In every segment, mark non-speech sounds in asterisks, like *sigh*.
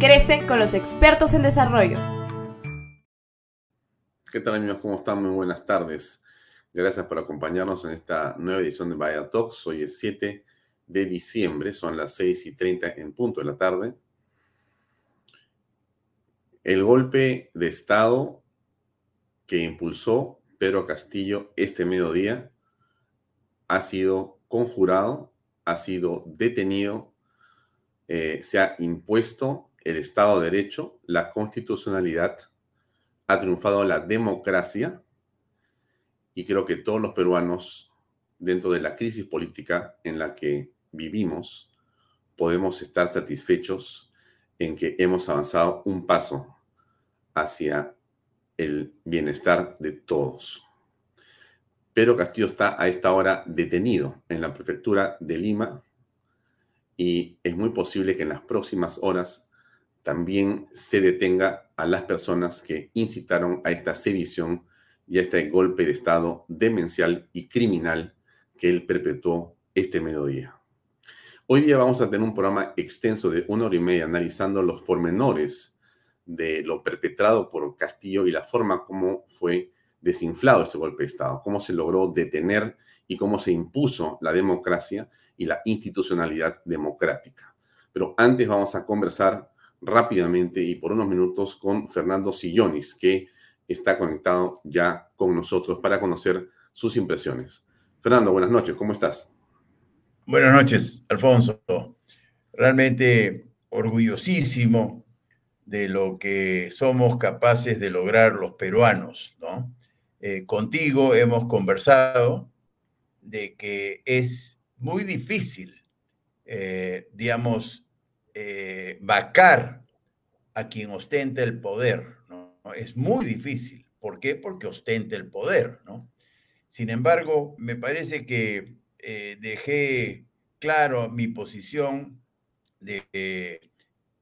Crece con los expertos en desarrollo. ¿Qué tal amigos? ¿Cómo están? Muy buenas tardes. Gracias por acompañarnos en esta nueva edición de Vaya Talks. Hoy es 7 de diciembre, son las 6 y 30 en punto de la tarde. El golpe de Estado que impulsó Pedro Castillo este mediodía ha sido conjurado, ha sido detenido, eh, se ha impuesto el Estado de Derecho, la constitucionalidad, ha triunfado la democracia y creo que todos los peruanos, dentro de la crisis política en la que vivimos, podemos estar satisfechos en que hemos avanzado un paso hacia el bienestar de todos. Pero Castillo está a esta hora detenido en la prefectura de Lima y es muy posible que en las próximas horas también se detenga a las personas que incitaron a esta sedición y a este golpe de Estado demencial y criminal que él perpetuó este mediodía. Hoy día vamos a tener un programa extenso de una hora y media analizando los pormenores de lo perpetrado por Castillo y la forma como fue desinflado este golpe de Estado, cómo se logró detener y cómo se impuso la democracia y la institucionalidad democrática. Pero antes vamos a conversar rápidamente y por unos minutos con Fernando Sillonis, que está conectado ya con nosotros para conocer sus impresiones. Fernando, buenas noches, ¿cómo estás? Buenas noches, Alfonso. Realmente orgullosísimo de lo que somos capaces de lograr los peruanos, ¿no? Eh, contigo hemos conversado de que es muy difícil, eh, digamos, eh, vacar a quien ostenta el poder. ¿no? Es muy difícil. ¿Por qué? Porque ostenta el poder. ¿no? Sin embargo, me parece que eh, dejé claro mi posición de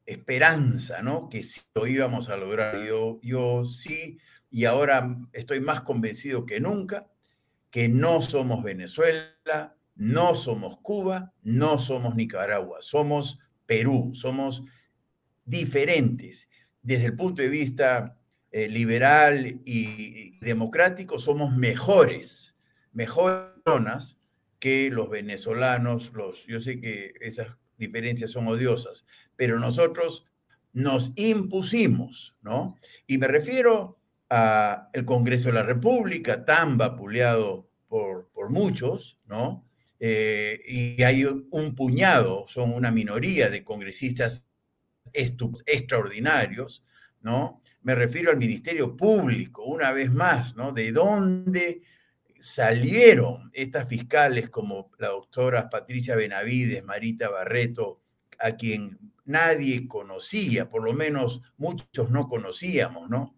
esperanza, ¿no? Que sí lo íbamos a lograr. Yo, yo sí, y ahora estoy más convencido que nunca que no somos Venezuela, no somos Cuba, no somos Nicaragua, somos Perú. Somos diferentes. Desde el punto de vista eh, liberal y, democrático, somos mejores, mejores personas que los venezolanos. Los, yo sé que esas diferencias son odiosas, pero nosotros nos impusimos, ¿no? Y me refiero al Congreso de la República, tan vapuleado por, por muchos, ¿no? Eh, y hay un puñado, son una minoría de congresistas extraordinarios, ¿no? Me refiero al Ministerio Público, una vez más, ¿no? ¿De dónde salieron estas fiscales como la doctora Patricia Benavides, Marita Barreto, a quien nadie conocía, por lo menos muchos no conocíamos, ¿no?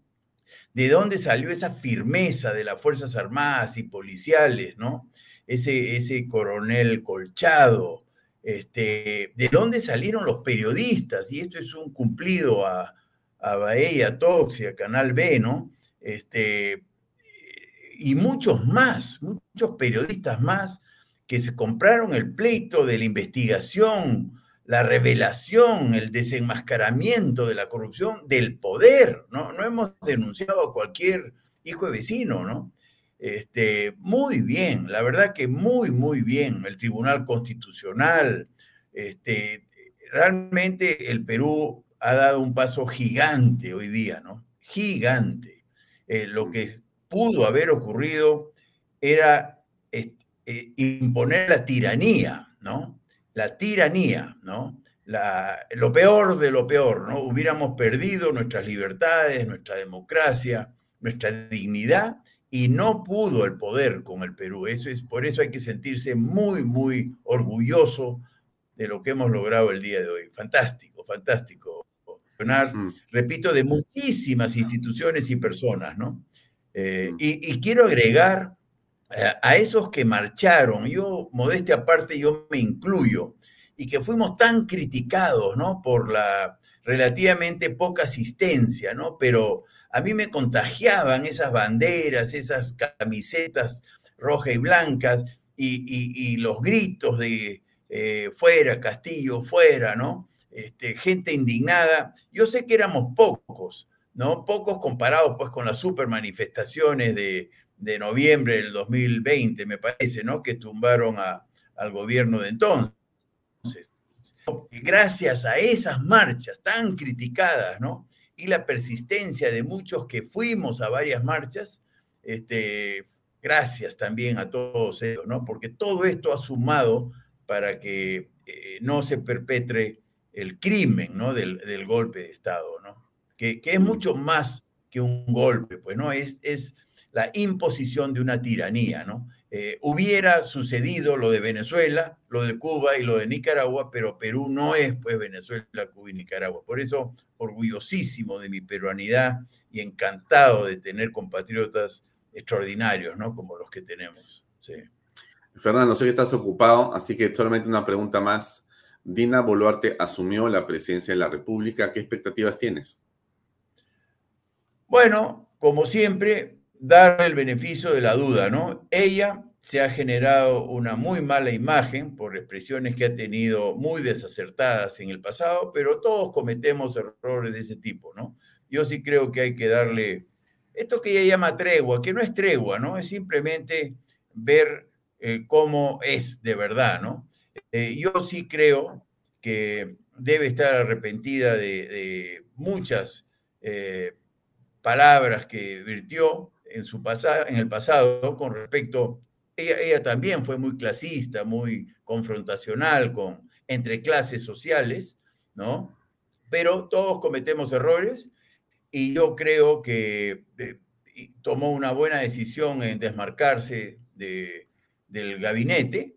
¿De dónde salió esa firmeza de las Fuerzas Armadas y policiales, ¿no? Ese, ese coronel Colchado, este, ¿de dónde salieron los periodistas? Y esto es un cumplido a, a Bahía a Canal B, ¿no? Este, y muchos más, muchos periodistas más que se compraron el pleito de la investigación la revelación, el desenmascaramiento de la corrupción del poder, ¿no? No hemos denunciado a cualquier hijo de vecino, ¿no? Este, muy bien, la verdad que muy, muy bien. El Tribunal Constitucional, este, realmente el Perú ha dado un paso gigante hoy día, ¿no? Gigante. Eh, lo que pudo haber ocurrido era eh, imponer la tiranía, ¿no? la tiranía, ¿no? La, lo peor de lo peor, ¿no? Hubiéramos perdido nuestras libertades, nuestra democracia, nuestra dignidad y no pudo el poder con el Perú. Eso es, por eso hay que sentirse muy, muy orgulloso de lo que hemos logrado el día de hoy. Fantástico, fantástico. Repito, de muchísimas instituciones y personas, ¿no? Eh, y, y, quiero agregar eh, a esos que marcharon, yo, modestia aparte, yo me incluyo, y que fuimos tan criticados, ¿no? Por la relativamente poca asistencia, ¿no? Pero a mí me contagiaban esas banderas, esas camisetas rojas y blancas, y, los gritos de eh, fuera, Castillo, fuera, ¿no? Este, gente indignada. Yo sé que éramos pocos, ¿no? Pocos comparados pues con las super manifestaciones de, de noviembre del 2020, me parece, ¿no? Que tumbaron al gobierno de entonces. Gracias a esas marchas tan criticadas, ¿no? Y la persistencia de muchos que fuimos a varias marchas, este, gracias también a todos ellos, ¿no? Porque todo esto ha sumado para que eh, no se perpetre el crimen, ¿no? Del, golpe de Estado, ¿no? Que, que, es mucho más que un golpe, pues, ¿no? Es, es la imposición de una tiranía, ¿no? Eh, hubiera sucedido lo de Venezuela, lo de Cuba y lo de Nicaragua, pero Perú no es pues Venezuela, Cuba y Nicaragua. Por eso, orgullosísimo de mi peruanidad y encantado de tener compatriotas extraordinarios, ¿no? Como los que tenemos. Sí. Fernando, sé que estás ocupado, así que solamente una pregunta más. Dina Boluarte asumió la presidencia de la República. ¿Qué expectativas tienes? Bueno, como siempre, dar el beneficio de la duda, ¿no? Ella se ha generado una muy mala imagen por expresiones que ha tenido muy desacertadas en el pasado, pero todos cometemos errores de ese tipo, ¿no? Yo sí creo que hay que darle esto que ella llama tregua, que no es tregua, ¿no? Es simplemente ver eh, cómo es de verdad, ¿no? Eh, yo sí creo que debe estar arrepentida de, muchas eh, palabras que virtió, en, su en el pasado con respecto, ella, ella también fue muy clasista, muy confrontacional con, entre clases sociales, ¿no? Pero todos cometemos errores y yo creo que eh, tomó una buena decisión en desmarcarse de, del gabinete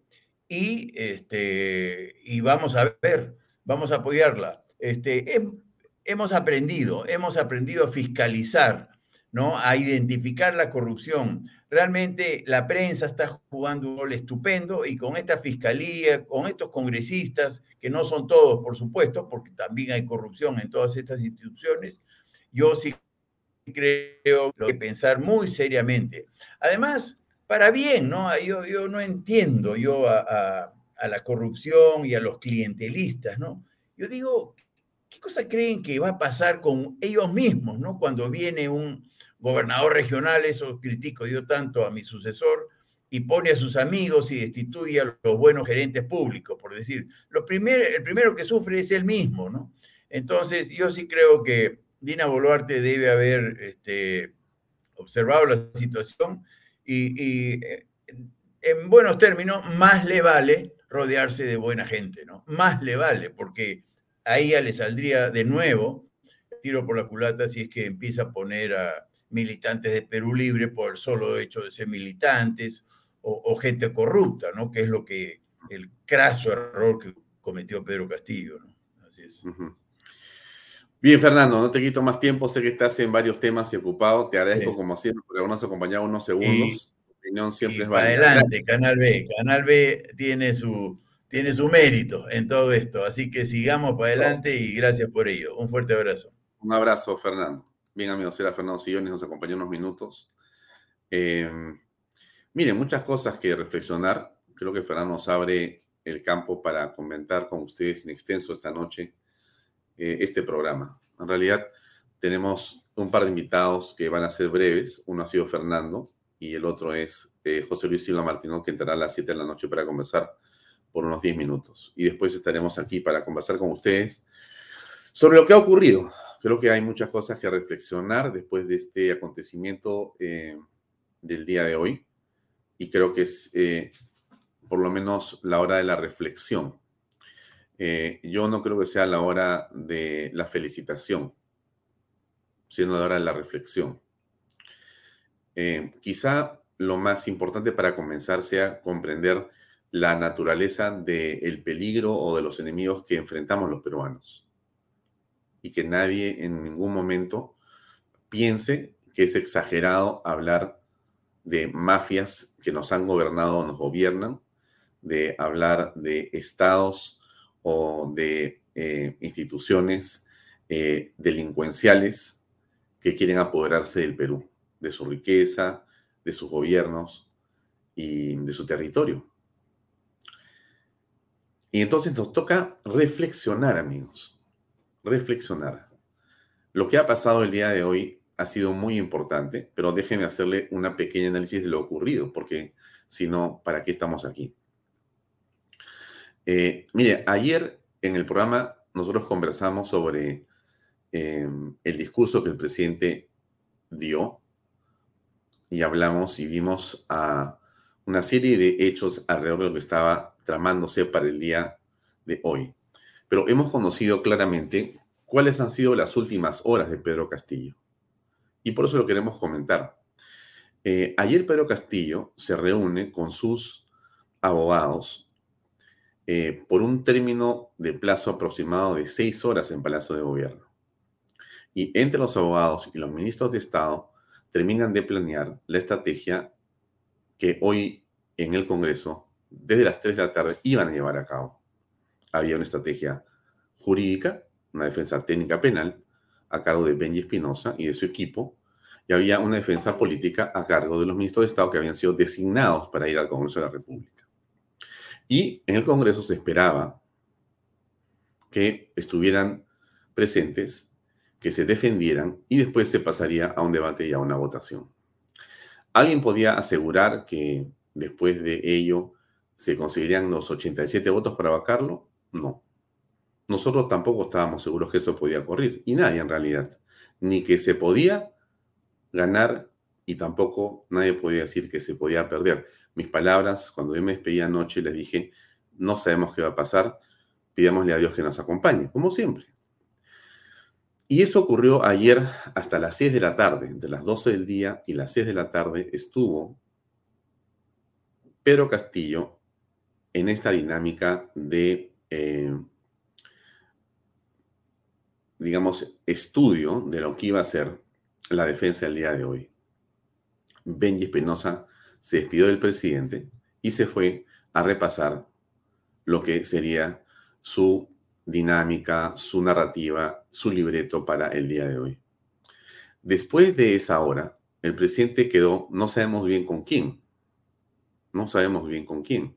y, este, y vamos a ver, vamos a apoyarla. Este, hemos aprendido, hemos aprendido a fiscalizar ¿no? a identificar la corrupción. Realmente la prensa está jugando un rol estupendo y con esta fiscalía, con estos congresistas, que no son todos, por supuesto, porque también hay corrupción en todas estas instituciones, yo sí creo que pensar muy seriamente. Además, para bien, ¿no? Yo, yo no entiendo yo a, a la corrupción y a los clientelistas, ¿no? Yo digo, ¿qué cosa creen que va a pasar con ellos mismos, ¿no? Cuando viene un, gobernador regional, eso critico yo tanto a mi sucesor, y pone a sus amigos y destituye a los buenos gerentes públicos, por decir, lo primero, el primero que sufre es él mismo, ¿no? Entonces, yo sí creo que Dina Boluarte debe haber este, observado la situación y, eh, en buenos términos, más le vale rodearse de buena gente, ¿no? Más le vale, porque ahí ya le saldría de nuevo tiro por la culata si es que empieza a poner a militantes de Perú Libre por el solo hecho de ser militantes o, gente corrupta, ¿no? Que es lo que el craso error que cometió Pedro Castillo, ¿no? Así es. Bien, Fernando, no te quito más tiempo, sé que estás en varios temas y ocupado, te agradezco como siempre por habernos acompañado unos segundos. opinión siempre es Adelante, Canal B, Canal B tiene su, tiene su mérito en todo esto, así que sigamos para adelante y gracias por ello. Un fuerte abrazo. Un abrazo, Fernando. Bien, amigos, era Fernando Sillones, nos acompañó unos minutos. Em, miren, muchas cosas que reflexionar. Creo que Fernando nos abre el campo para comentar con ustedes en extenso esta noche eh, este programa. En realidad, tenemos un par de invitados que van a ser breves. Uno ha sido Fernando y el otro es eh, José Luis Silva Martínez, que entrará a las 7 de la noche para conversar por unos 10 minutos. Y después estaremos aquí para conversar con ustedes sobre lo que ha ocurrido creo que hay muchas cosas que reflexionar después de este acontecimiento eh, del día de hoy y creo que es eh, por lo menos la hora de la reflexión. Eh, yo no creo que sea la hora de la felicitación, sino la hora de la reflexión. quizá lo más importante para comenzar sea comprender la naturaleza del peligro o de los enemigos que enfrentamos los peruanos y que nadie en ningún momento piense que es exagerado hablar de mafias que nos han gobernado o nos gobiernan, de hablar de estados o de eh, instituciones eh, delincuenciales que quieren apoderarse del Perú, de su riqueza, de sus gobiernos y de su territorio. Y entonces nos toca reflexionar, amigos reflexionar. Lo que ha pasado el día de hoy ha sido muy importante, pero déjenme hacerle una pequeña análisis de lo ocurrido, porque si no, ¿para qué estamos aquí? Eh, mire, ayer en el programa nosotros conversamos sobre em, el discurso que el presidente dio y hablamos y vimos a una serie de hechos alrededor de lo que estaba tramándose para el día de hoy pero hemos conocido claramente cuáles han sido las últimas horas de Pedro Castillo. Y por eso lo queremos comentar. Eh, ayer Pedro Castillo se reúne con sus abogados eh, por un término de plazo aproximado de seis horas en Palacio de Gobierno. Y entre los abogados y los ministros de Estado terminan de planear la estrategia que hoy en el Congreso, desde las 3 de la tarde, iban a llevar a cabo había una estrategia jurídica, una defensa técnica penal a cargo de Benji Espinosa y de su equipo, y había una defensa política a cargo de los ministros de Estado que habían sido designados para ir al Congreso de la República. Y en el Congreso se esperaba que estuvieran presentes, que se defendieran y después se pasaría a un debate y a una votación. ¿Alguien podía asegurar que después de ello se conseguirían los 87 votos para vacarlo? No. Nosotros tampoco estábamos seguros que eso podía ocurrir, y nadie en realidad, ni que se podía ganar y tampoco nadie podía decir que se podía perder. Mis palabras, cuando yo me despedí anoche, les dije, no sabemos qué va a pasar, pidámosle a Dios que nos acompañe, como siempre. Y eso ocurrió ayer hasta las 6 de la tarde, entre las 12 del día y las 6 de la tarde estuvo Pedro Castillo en esta dinámica de eh, digamos, estudio de lo que iba a ser la defensa el día de hoy. Benji Espinosa se despidió del presidente y se fue a repasar lo que sería su dinámica, su narrativa, su libreto para el día de hoy. Después de esa hora, el presidente quedó, no sabemos bien con quién, no sabemos bien con quién.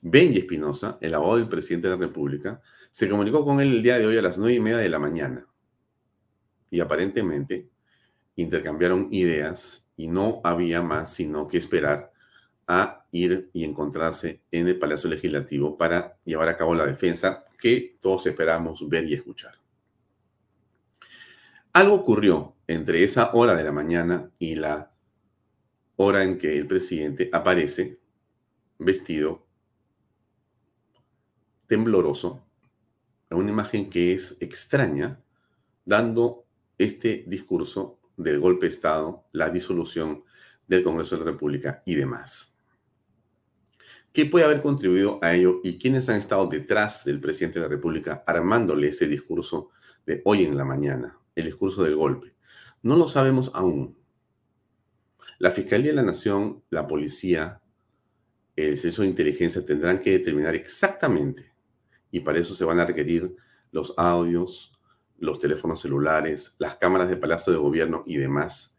Benji Espinosa, el abogado del presidente de la República, se comunicó con él el día de hoy a las nueve y media de la mañana. Y aparentemente intercambiaron ideas y no había más sino que esperar a ir y encontrarse en el Palacio Legislativo para llevar a cabo la defensa que todos esperamos ver y escuchar. Algo ocurrió entre esa hora de la mañana y la hora en que el presidente aparece vestido tembloroso, una imagen que es extraña, dando este discurso del golpe de Estado, la disolución del Congreso de la República y demás. ¿Qué puede haber contribuido a ello y quiénes han estado detrás del presidente de la República armándole ese discurso de hoy en la mañana, el discurso del golpe? No lo sabemos aún. La Fiscalía de la Nación, la policía, el Servicio de Inteligencia tendrán que determinar exactamente, y para eso se van a requerir los audios, los teléfonos celulares, las cámaras de Palacio de Gobierno y demás,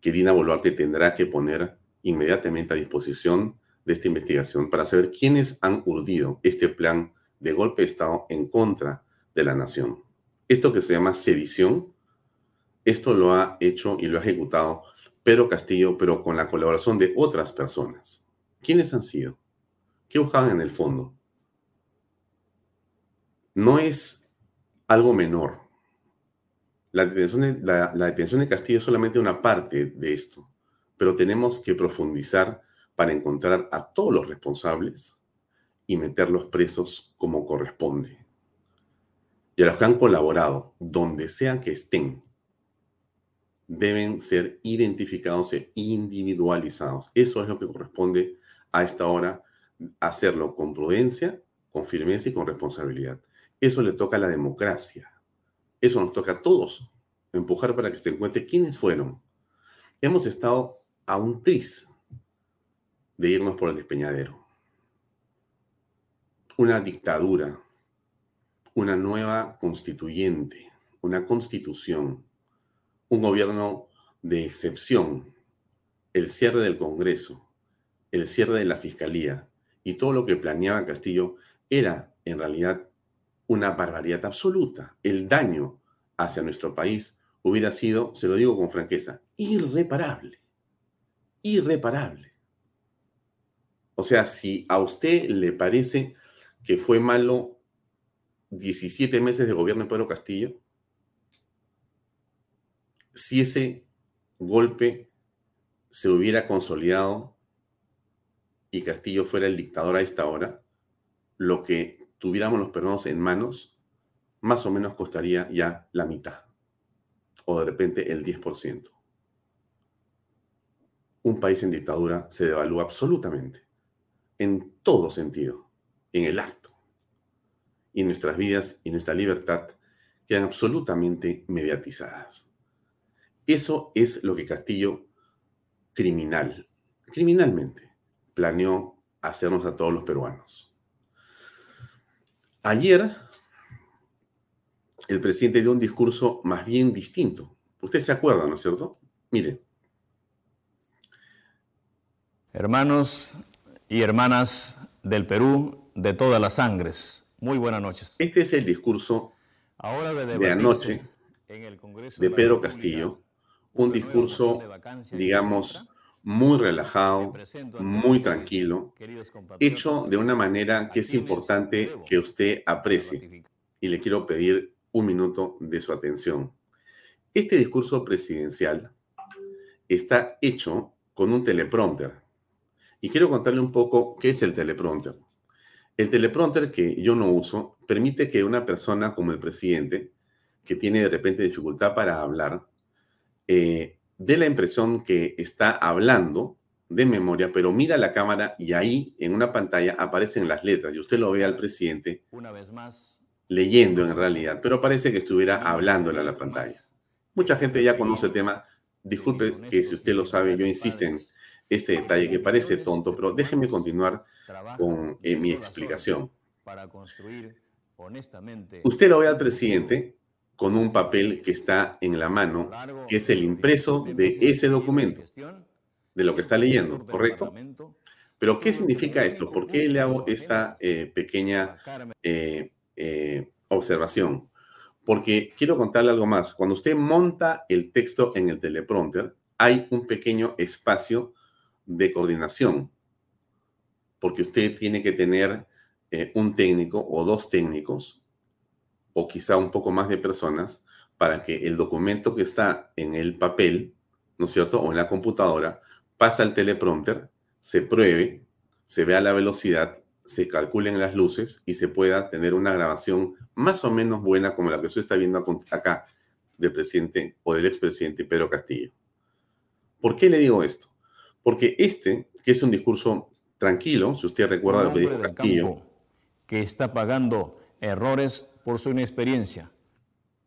que Dina Boluarte tendrá que poner inmediatamente a disposición de esta investigación para saber quiénes han urdido este plan de golpe de Estado en contra de la nación. Esto que se llama sedición, esto lo ha hecho y lo ha ejecutado Pedro Castillo, pero con la colaboración de otras personas. ¿Quiénes han sido? ¿Qué buscaban en el fondo? No es algo menor. La detención, de, la, Castillo es solamente una parte de esto, pero tenemos que profundizar para encontrar a todos los responsables y meterlos presos como corresponde. Y a los que han colaborado, donde sea que estén, deben ser identificados e individualizados. Eso es lo que corresponde a esta hora, hacerlo con prudencia, con firmeza y con responsabilidad. Eso le toca a la democracia. Eso nos toca a todos. Empujar para que se encuentre quiénes fueron. Hemos estado a un tris de irnos por el despeñadero. Una dictadura, una nueva constituyente, una constitución, un gobierno de excepción, el cierre del Congreso, el cierre de la Fiscalía y todo lo que planeaba Castillo era en realidad una barbaridad absoluta. El daño hacia nuestro país hubiera sido, se lo digo con franqueza, irreparable. Irreparable. O sea, si a usted le parece que fue malo 17 meses de gobierno de Pedro Castillo, si ese golpe se hubiera consolidado y Castillo fuera el dictador a esta hora, lo que tuviéramos los peruanos en manos, más o menos costaría ya la mitad, o de repente el 10%. Un país en dictadura se devalúa absolutamente, en todo sentido, en el acto. Y nuestras vidas y nuestra libertad quedan absolutamente mediatizadas. Eso es lo que Castillo, criminal, criminalmente, planeó hacernos a todos los peruanos. Ayer, el presidente dio un discurso más bien distinto. Usted se acuerda, ¿no es cierto? Mire. Hermanos y hermanas del Perú, de todas las sangres, muy buenas noches. Este es el discurso de, anoche de Pedro Castillo, un discurso, digamos, muy relajado, muy tranquilo, hecho de una manera que es importante que usted aprecie. Y le quiero pedir un minuto de su atención. Este discurso presidencial está hecho con un teleprompter. Y quiero contarle un poco qué es el teleprompter. El teleprompter que yo no uso permite que una persona como el presidente, que tiene de repente dificultad para hablar, eh, dé la impresión que está hablando de memoria, pero mira la cámara y ahí en una pantalla aparecen las letras y usted lo ve al presidente una vez más leyendo en realidad, pero parece que estuviera hablándole a la pantalla. Mucha gente ya conoce el tema. Disculpe que si usted lo sabe, yo insisto en este detalle que parece tonto, pero déjeme continuar con eh, mi explicación. Usted lo ve al presidente con un papel que está en la mano, que es el impreso de ese documento, de lo que está leyendo, ¿correcto? Pero ¿qué significa esto? ¿Por qué le hago esta eh, pequeña eh, eh, observación? Porque quiero contarle algo más. Cuando usted monta el texto en el teleprompter, hay un pequeño espacio de coordinación, porque usted tiene que tener un técnico o dos técnicos o quizá un poco más de personas para que el documento que está en el papel, ¿no es cierto?, o en la computadora, pasa al teleprompter, se pruebe, se vea la velocidad, se calculen las luces y se pueda tener una grabación más o menos buena como la que usted está viendo acá del presidente o del expresidente Pedro Castillo. ¿Por qué le digo esto? Porque este, que es un discurso tranquilo, si usted recuerda lo que dijo Castillo, que está pagando errores por su inexperiencia.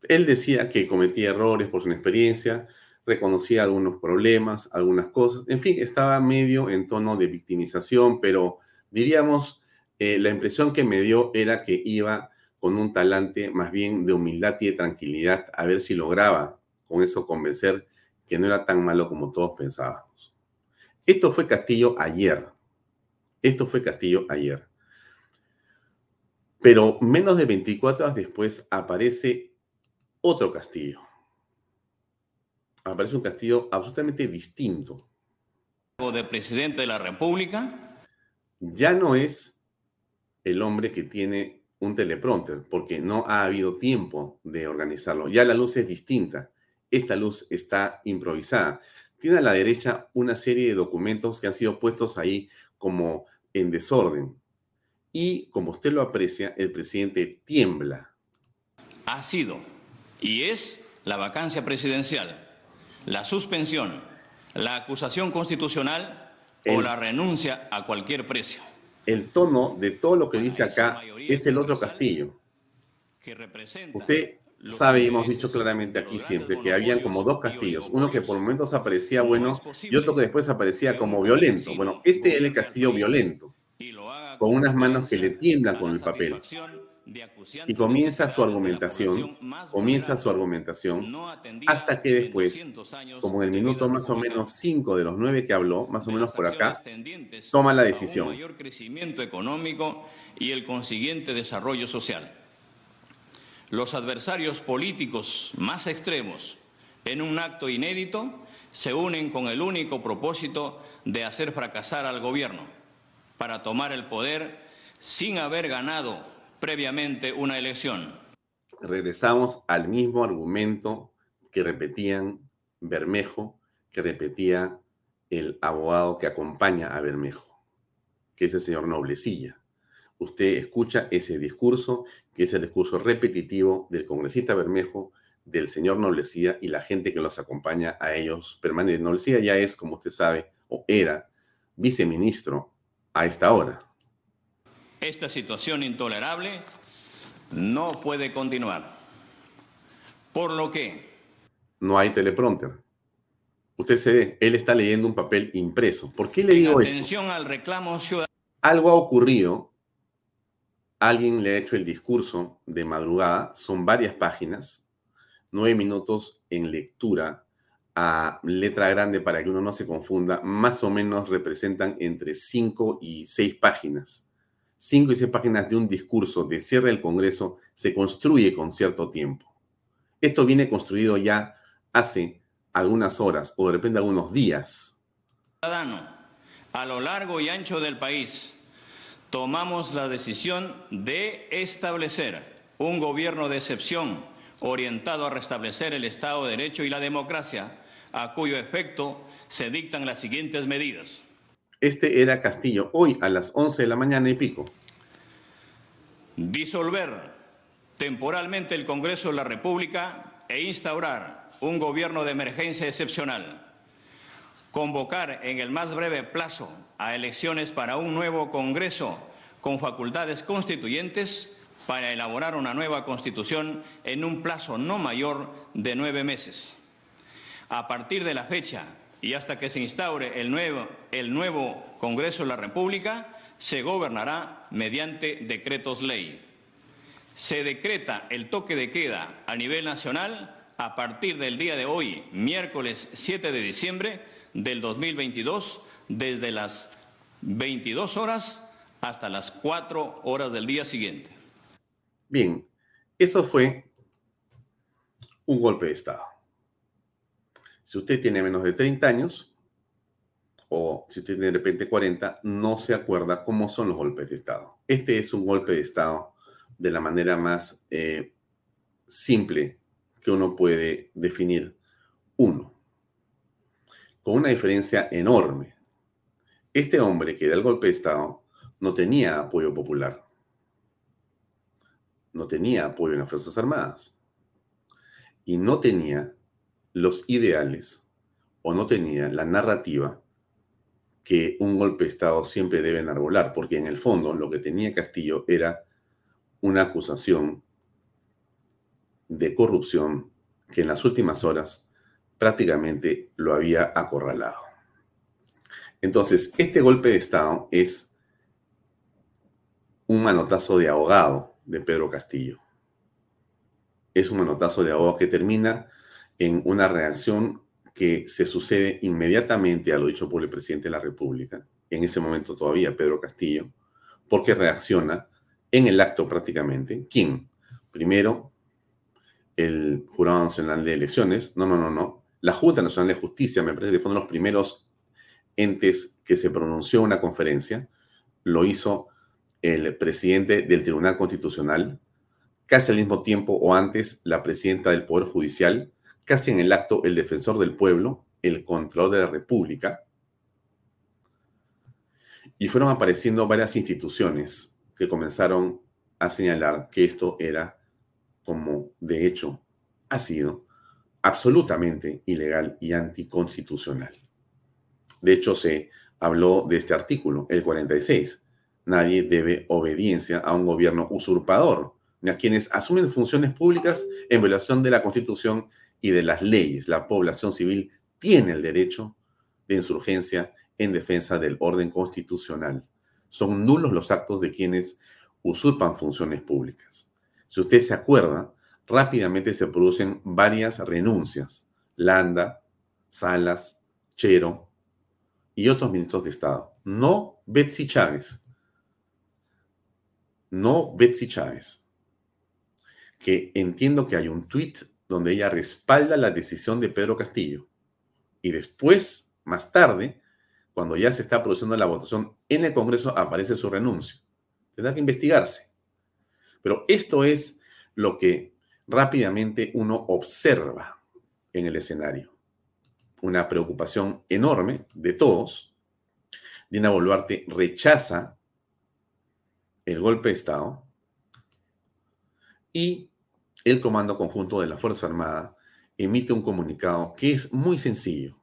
Él decía que cometía errores por su inexperiencia, reconocía algunos problemas, algunas cosas, en fin, estaba medio en tono de victimización, pero diríamos, eh, la impresión que me dio era que iba con un talante más bien de humildad y de tranquilidad, a ver si lograba con eso convencer que no era tan malo como todos pensábamos. Esto fue Castillo ayer. Esto fue Castillo ayer. Pero menos de 24 horas después aparece otro Castillo. Aparece un Castillo absolutamente distinto. De presidente de la República. Ya no es el hombre que tiene un teleprompter, porque no ha habido tiempo de organizarlo. Ya la luz es distinta. Esta luz está improvisada. Tiene a la derecha una serie de documentos que han sido puestos ahí como en desorden. Y como usted lo aprecia, el presidente tiembla. Ha sido y es la vacancia presidencial, la suspensión, la acusación constitucional o la renuncia a cualquier precio el tono de todo lo que dice acá es el otro Castillo. Usted sabe y hemos dicho claramente aquí siempre que habían como dos castillos, uno que por momentos aparecía bueno y otro que después aparecía como violento. Bueno, este es el castillo violento, con unas manos que le tiemblan con el papel. Y comienza su argumentación, comienza su argumentación, hasta que después, como en el minuto más o menos 5 de los 9 que habló, más o menos por acá, toma la decisión. mayor crecimiento económico y el consiguiente desarrollo social. Los adversarios políticos más extremos, en un acto inédito, se unen con el único propósito de hacer fracasar al gobierno para tomar el poder sin haber ganado previamente una elección. Regresamos al mismo argumento que repetían Bermejo, que repetía el abogado que acompaña a Bermejo, que es el señor Noblecilla. Usted escucha ese discurso, que es el discurso repetitivo del congresista Bermejo, del señor Noblecilla y la gente que los acompaña a ellos permanente. Noblecilla ya es, como usted sabe, o era viceministro a esta hora. Esta situación intolerable no puede continuar. Por lo que... No hay teleprompter. Usted se ve, él está leyendo un papel impreso. ¿Por qué le digo atención al reclamo ciudadano. Algo ha ocurrido. Alguien le ha hecho el discurso de madrugada. Son varias páginas. Nueve minutos en lectura a letra grande para que uno no se confunda. Más o menos representan entre cinco y seis páginas cinco y seis páginas de un discurso de cierre del Congreso se construye con cierto tiempo. Esto viene construido ya hace algunas horas o de repente algunos días. Ciudadano, a lo largo y ancho del país, tomamos la decisión de establecer un gobierno de excepción orientado a restablecer el Estado de Derecho y la democracia, a cuyo efecto se dictan las siguientes medidas. Este era Castillo, hoy a las 11 de la mañana y pico. Disolver temporalmente el Congreso de la República e instaurar un gobierno de emergencia excepcional. Convocar en el más breve plazo a elecciones para un nuevo Congreso con facultades constituyentes para elaborar una nueva Constitución en un plazo no mayor de nueve meses. A partir de la fecha y hasta que se instaure el nuevo, el nuevo Congreso de la República, se gobernará mediante decretos ley. Se decreta el toque de queda a nivel nacional a partir del día de hoy, miércoles 7 de diciembre del 2022, desde las 22 horas hasta las 4 horas del día siguiente. Bien, eso fue un golpe de Estado. Si usted tiene menos de 30 años, o si usted tiene de repente 40, no se acuerda cómo son los golpes de Estado. Este es un golpe de Estado de la manera más eh, simple que uno puede definir. Uno, con una diferencia enorme. Este hombre que da el golpe de Estado no tenía apoyo popular, no tenía apoyo en las Fuerzas Armadas y no tenía los ideales o no tenía la narrativa que un golpe de Estado siempre debe enarbolar, porque en el fondo lo que tenía Castillo era una acusación de corrupción que en las últimas horas prácticamente lo había acorralado. Entonces, este golpe de Estado es un manotazo de ahogado de Pedro Castillo. Es un manotazo de ahogado que termina en una reacción que se sucede inmediatamente a lo dicho por el presidente de la República, en ese momento todavía Pedro Castillo, porque reacciona en el acto prácticamente. ¿Quién? Primero, el Jurado Nacional de Elecciones. No, no, no, no. La Junta Nacional de Justicia, me parece que fueron los primeros entes que se pronunció una conferencia. Lo hizo el presidente del Tribunal Constitucional, casi al mismo tiempo o antes la presidenta del Poder Judicial, casi en el acto el defensor del pueblo, el control de la República. Y fueron apareciendo varias instituciones que comenzaron a señalar que esto era, como de hecho ha sido, absolutamente ilegal y anticonstitucional. De hecho, se habló de este artículo, el 46. Nadie debe obediencia a un gobierno usurpador, ni a quienes asumen funciones públicas en violación de la Constitución y de las leyes. La población civil tiene el derecho de insurgencia en defensa del orden constitucional. Son nulos los actos de quienes usurpan funciones públicas. Si usted se acuerda, rápidamente se producen varias renuncias. Landa, Salas, Chero y otros ministros de Estado. No Betsy Chávez. No Betsy Chávez. Que entiendo que hay un tuit donde ella respalda la decisión de Pedro Castillo. Y después, más tarde, cuando ya se está produciendo la votación en el Congreso, aparece su renuncia. Tendrá que investigarse. Pero esto es lo que rápidamente uno observa en el escenario. Una preocupación enorme de todos. Dina Boluarte rechaza el golpe de Estado y el Comando Conjunto de la Fuerza Armada emite un comunicado que es muy sencillo,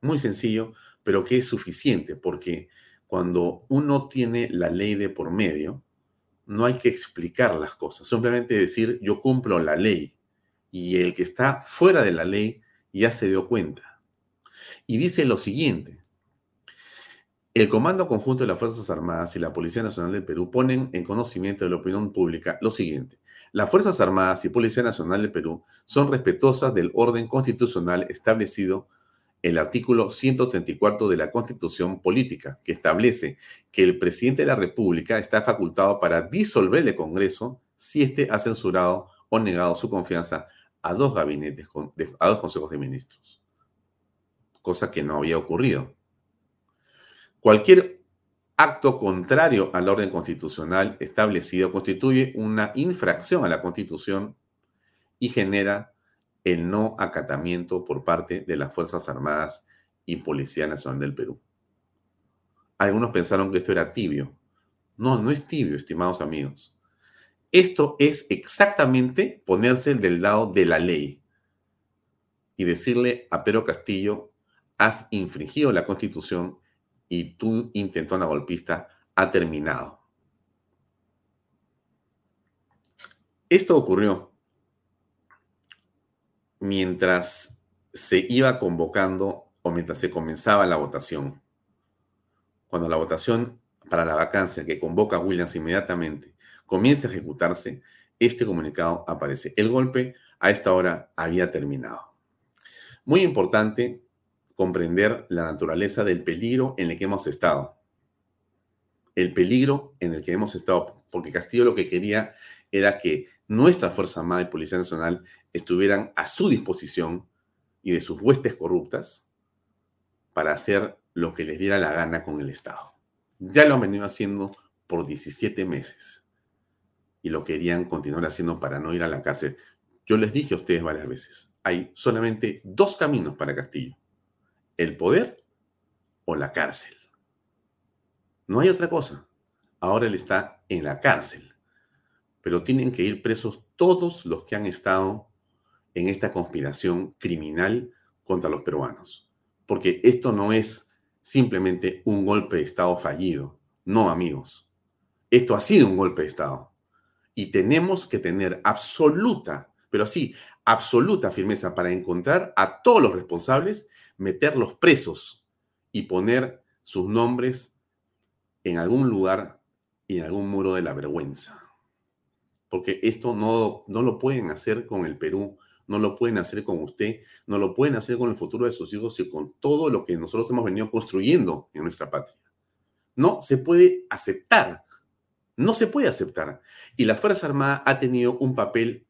muy sencillo, pero que es suficiente porque cuando uno tiene la ley de por medio, no hay que explicar las cosas, simplemente decir yo cumplo la ley y el que está fuera de la ley ya se dio cuenta. Y dice lo siguiente, el Comando Conjunto de las Fuerzas Armadas y la Policía Nacional del Perú ponen en conocimiento de la opinión pública lo siguiente. Las Fuerzas Armadas y Policía Nacional del Perú son respetuosas del orden constitucional establecido en el artículo 134 de la Constitución Política, que establece que el presidente de la República está facultado para disolver el Congreso si éste ha censurado o negado su confianza a dos gabinetes, a dos consejos de ministros, cosa que no había ocurrido. Cualquier acto contrario al orden constitucional establecido constituye una infracción a la Constitución y genera el no acatamiento por parte de las Fuerzas Armadas y Policía Nacional del Perú. Algunos pensaron que esto era tibio. No, no es tibio, estimados amigos. Esto es exactamente ponerse del lado de la ley y decirle a Pedro Castillo, has infringido la Constitución y tu intentona golpista ha terminado. Esto ocurrió mientras se iba convocando o mientras se comenzaba la votación. Cuando la votación para la vacancia que convoca a Williams inmediatamente comienza a ejecutarse, este comunicado aparece. El golpe a esta hora había terminado. Muy importante comprender la naturaleza del peligro en el que hemos estado. El peligro en el que hemos estado, porque Castillo lo que quería era que nuestra Fuerza Armada y Policía Nacional estuvieran a su disposición y de sus huestes corruptas para hacer lo que les diera la gana con el Estado. Ya lo han venido haciendo por 17 meses y lo querían continuar haciendo para no ir a la cárcel. Yo les dije a ustedes varias veces, hay solamente dos caminos para Castillo el poder o la cárcel. No hay otra cosa. Ahora él está en la cárcel. Pero tienen que ir presos todos los que han estado en esta conspiración criminal contra los peruanos. Porque esto no es simplemente un golpe de Estado fallido. No, amigos. Esto ha sido un golpe de Estado. Y tenemos que tener absoluta, pero sí, absoluta firmeza para encontrar a todos los responsables, meterlos presos y poner sus nombres en algún lugar y en algún muro de la vergüenza. Porque esto no, no lo pueden hacer con el Perú, no lo pueden hacer con usted, no lo pueden hacer con el futuro de sus hijos y con todo lo que nosotros hemos venido construyendo en nuestra patria. No se puede aceptar, no se puede aceptar. Y la Fuerza Armada ha tenido un papel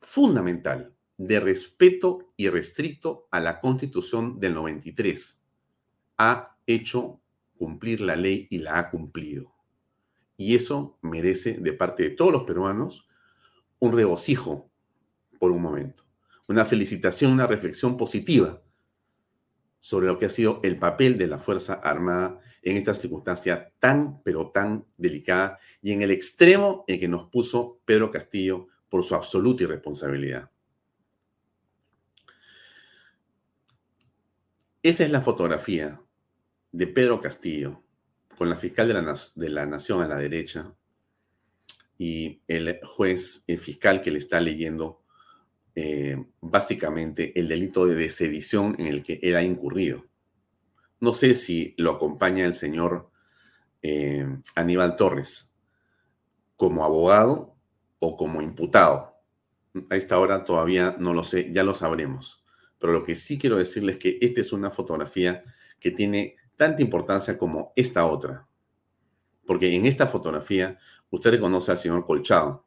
fundamental de respeto y restricto a la Constitución del 93. Ha hecho cumplir la ley y la ha cumplido. Y eso merece de parte de todos los peruanos un regocijo por un momento, una felicitación, una reflexión positiva sobre lo que ha sido el papel de la Fuerza Armada en esta circunstancia tan, pero tan delicada y en el extremo en que nos puso Pedro Castillo por su absoluta irresponsabilidad. Esa es la fotografía de Pedro Castillo, con la fiscal de la, de la Nación a la derecha y el juez, el fiscal que le está leyendo eh, básicamente el delito de desedición en el que él ha incurrido. No sé si lo acompaña el señor eh, Aníbal Torres como abogado o como imputado. A esta hora todavía no lo sé, ya lo sabremos. Pero lo que sí quiero decirles es que esta es una fotografía que tiene tanta importancia como esta otra. Porque en esta fotografía usted reconoce al señor Colchado.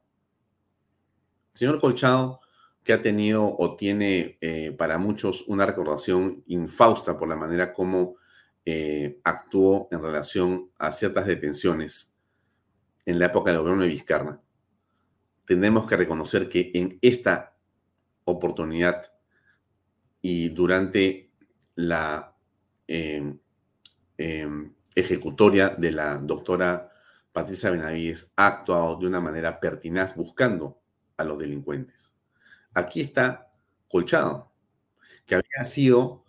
señor Colchado que ha tenido o tiene eh, para muchos una recordación infausta por la manera como eh, actuó en relación a ciertas detenciones en la época del gobierno de Vizcarra tenemos que reconocer que en esta oportunidad y durante la em, em, ejecutoria de la doctora Patricia Benavides ha actuado de una manera pertinaz buscando a los delincuentes. Aquí está Colchado, que había sido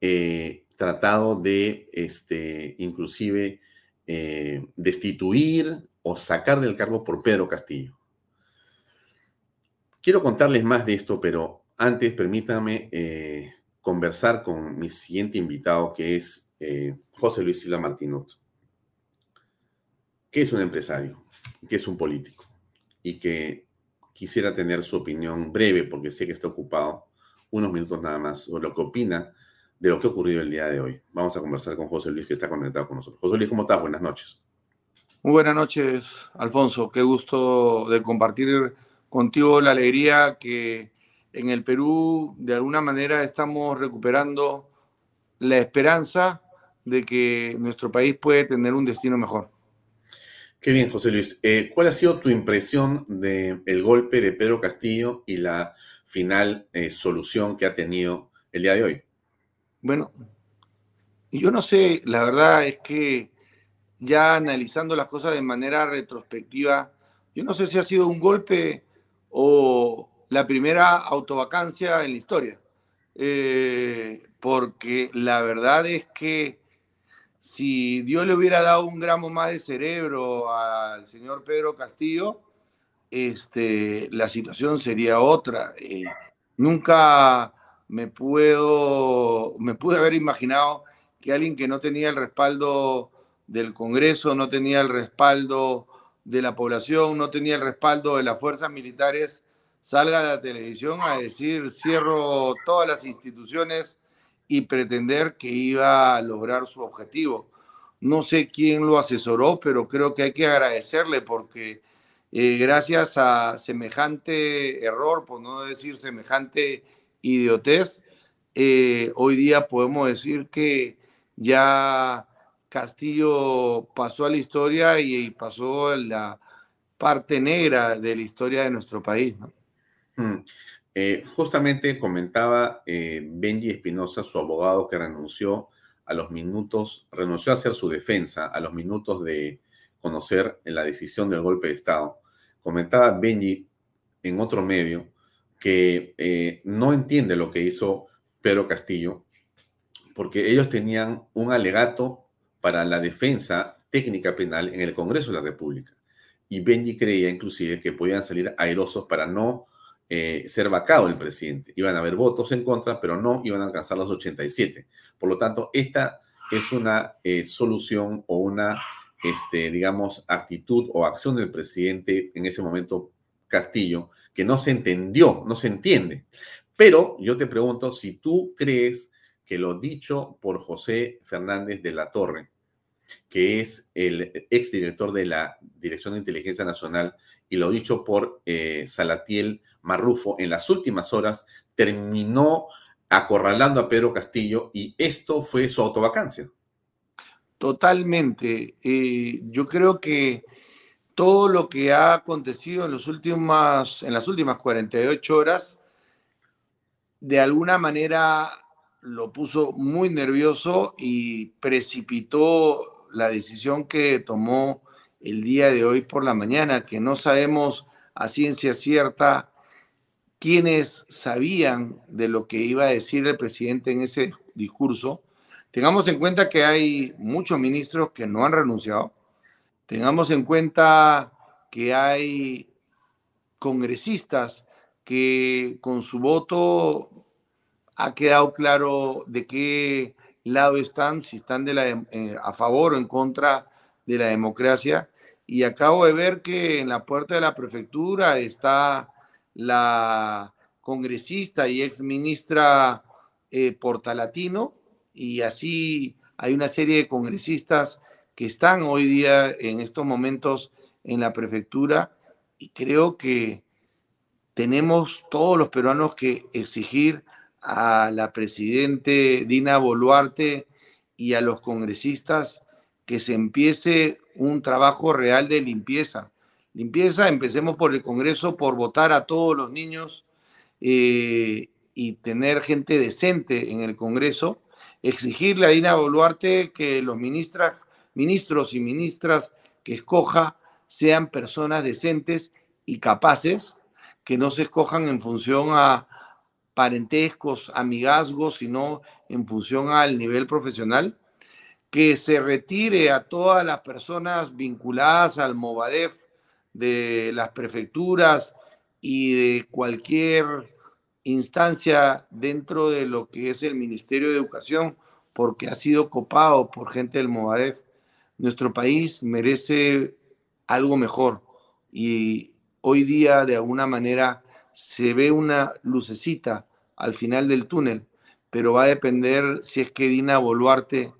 eh, tratado de, este, inclusive, eh, destituir o sacar del cargo por Pedro Castillo. Quiero contarles más de esto, pero antes permítanme eh, conversar con mi siguiente invitado, que es eh, José Luis Silva Martinot, que es un empresario, que es un político y que quisiera tener su opinión breve, porque sé que está ocupado, unos minutos nada más, sobre lo que opina de lo que ha ocurrido el día de hoy. Vamos a conversar con José Luis, que está conectado con nosotros. José Luis, ¿cómo estás? Buenas noches. Muy buenas noches, Alfonso. Qué gusto de compartir contigo la alegría que en el Perú de alguna manera estamos recuperando la esperanza de que nuestro país puede tener un destino mejor. Qué bien, José Luis. Eh, ¿Cuál ha sido tu impresión del golpe de Pedro Castillo y la final eh, solución que ha tenido el día de hoy? Bueno, yo no sé, la verdad es que ya analizando las cosas de manera retrospectiva, yo no sé si ha sido un golpe o la primera autovacancia en la historia. Eh, porque la verdad es que si Dios le hubiera dado un gramo más de cerebro al señor Pedro Castillo, este, la situación sería otra. Eh, nunca me puedo, me pude haber imaginado que alguien que no tenía el respaldo del Congreso, no tenía el respaldo de la población, no tenía el respaldo de las fuerzas militares, salga a la televisión a decir cierro todas las instituciones y pretender que iba a lograr su objetivo. No sé quién lo asesoró, pero creo que hay que agradecerle porque eh, gracias a semejante error, por no decir semejante idiotez, eh, hoy día podemos decir que ya Castillo pasó a la historia y, pasó a la parte negra de la historia de nuestro país. Mm. Eh, justamente comentaba eh, Benji Espinosa, su abogado que renunció a los minutos, renunció a hacer su defensa a los minutos de conocer la decisión del golpe de Estado. Comentaba Benji en otro medio que eh, no entiende lo que hizo Pedro Castillo, porque ellos tenían un alegato para la defensa técnica penal en el Congreso de la República. Y Benji creía inclusive que podían salir airosos para no eh, ser vacado el presidente. Iban a haber votos en contra, pero no iban a alcanzar los 87. Por lo tanto, esta es una eh, solución o una, este, digamos, actitud o acción del presidente en ese momento Castillo que no se entendió, no se entiende. Pero yo te pregunto si tú crees que lo dicho por José Fernández de la Torre, que es el exdirector de la Dirección de Inteligencia Nacional, y lo dicho por eh, Salatiel Marrufo en las últimas horas terminó acorralando a Pedro Castillo y esto fue su autovacancia. Totalmente. Eh, yo creo que todo lo que ha acontecido en, los últimos, en las últimas 48 horas, de alguna manera lo puso muy nervioso y precipitó la decisión que tomó el día de hoy por la mañana, que no sabemos a ciencia cierta quienes sabían de lo que iba a decir el presidente en ese discurso. Tengamos en cuenta que hay muchos ministros que no han renunciado. Tengamos en cuenta que hay congresistas que con su voto ha quedado claro de qué lado están, si están de la, eh, a favor o en contra de la democracia. Y acabo de ver que en la puerta de la prefectura está la congresista y ex ministra eh, Portalatino, y así hay una serie de congresistas que están hoy día en estos momentos en la prefectura y creo que tenemos todos los peruanos que exigir a la presidente Dina Boluarte y a los congresistas que se empiece un trabajo real de limpieza. Limpieza, empecemos por el Congreso, por votar a todos los niños eh, y tener gente decente en el Congreso, exigirle a Dina Boluarte que los ministras, ministros y ministras que escoja sean personas decentes y capaces, que no se escojan en función a parentescos, amigazgos, sino en función al nivel profesional, que se retire a todas las personas vinculadas al Movadef, de las prefecturas y de cualquier instancia dentro de lo que es el Ministerio de Educación, porque ha sido copado por gente del Movadef. Nuestro país merece algo mejor y hoy día de alguna manera se ve una lucecita al final del túnel, pero va a depender si es que Dina Boluarte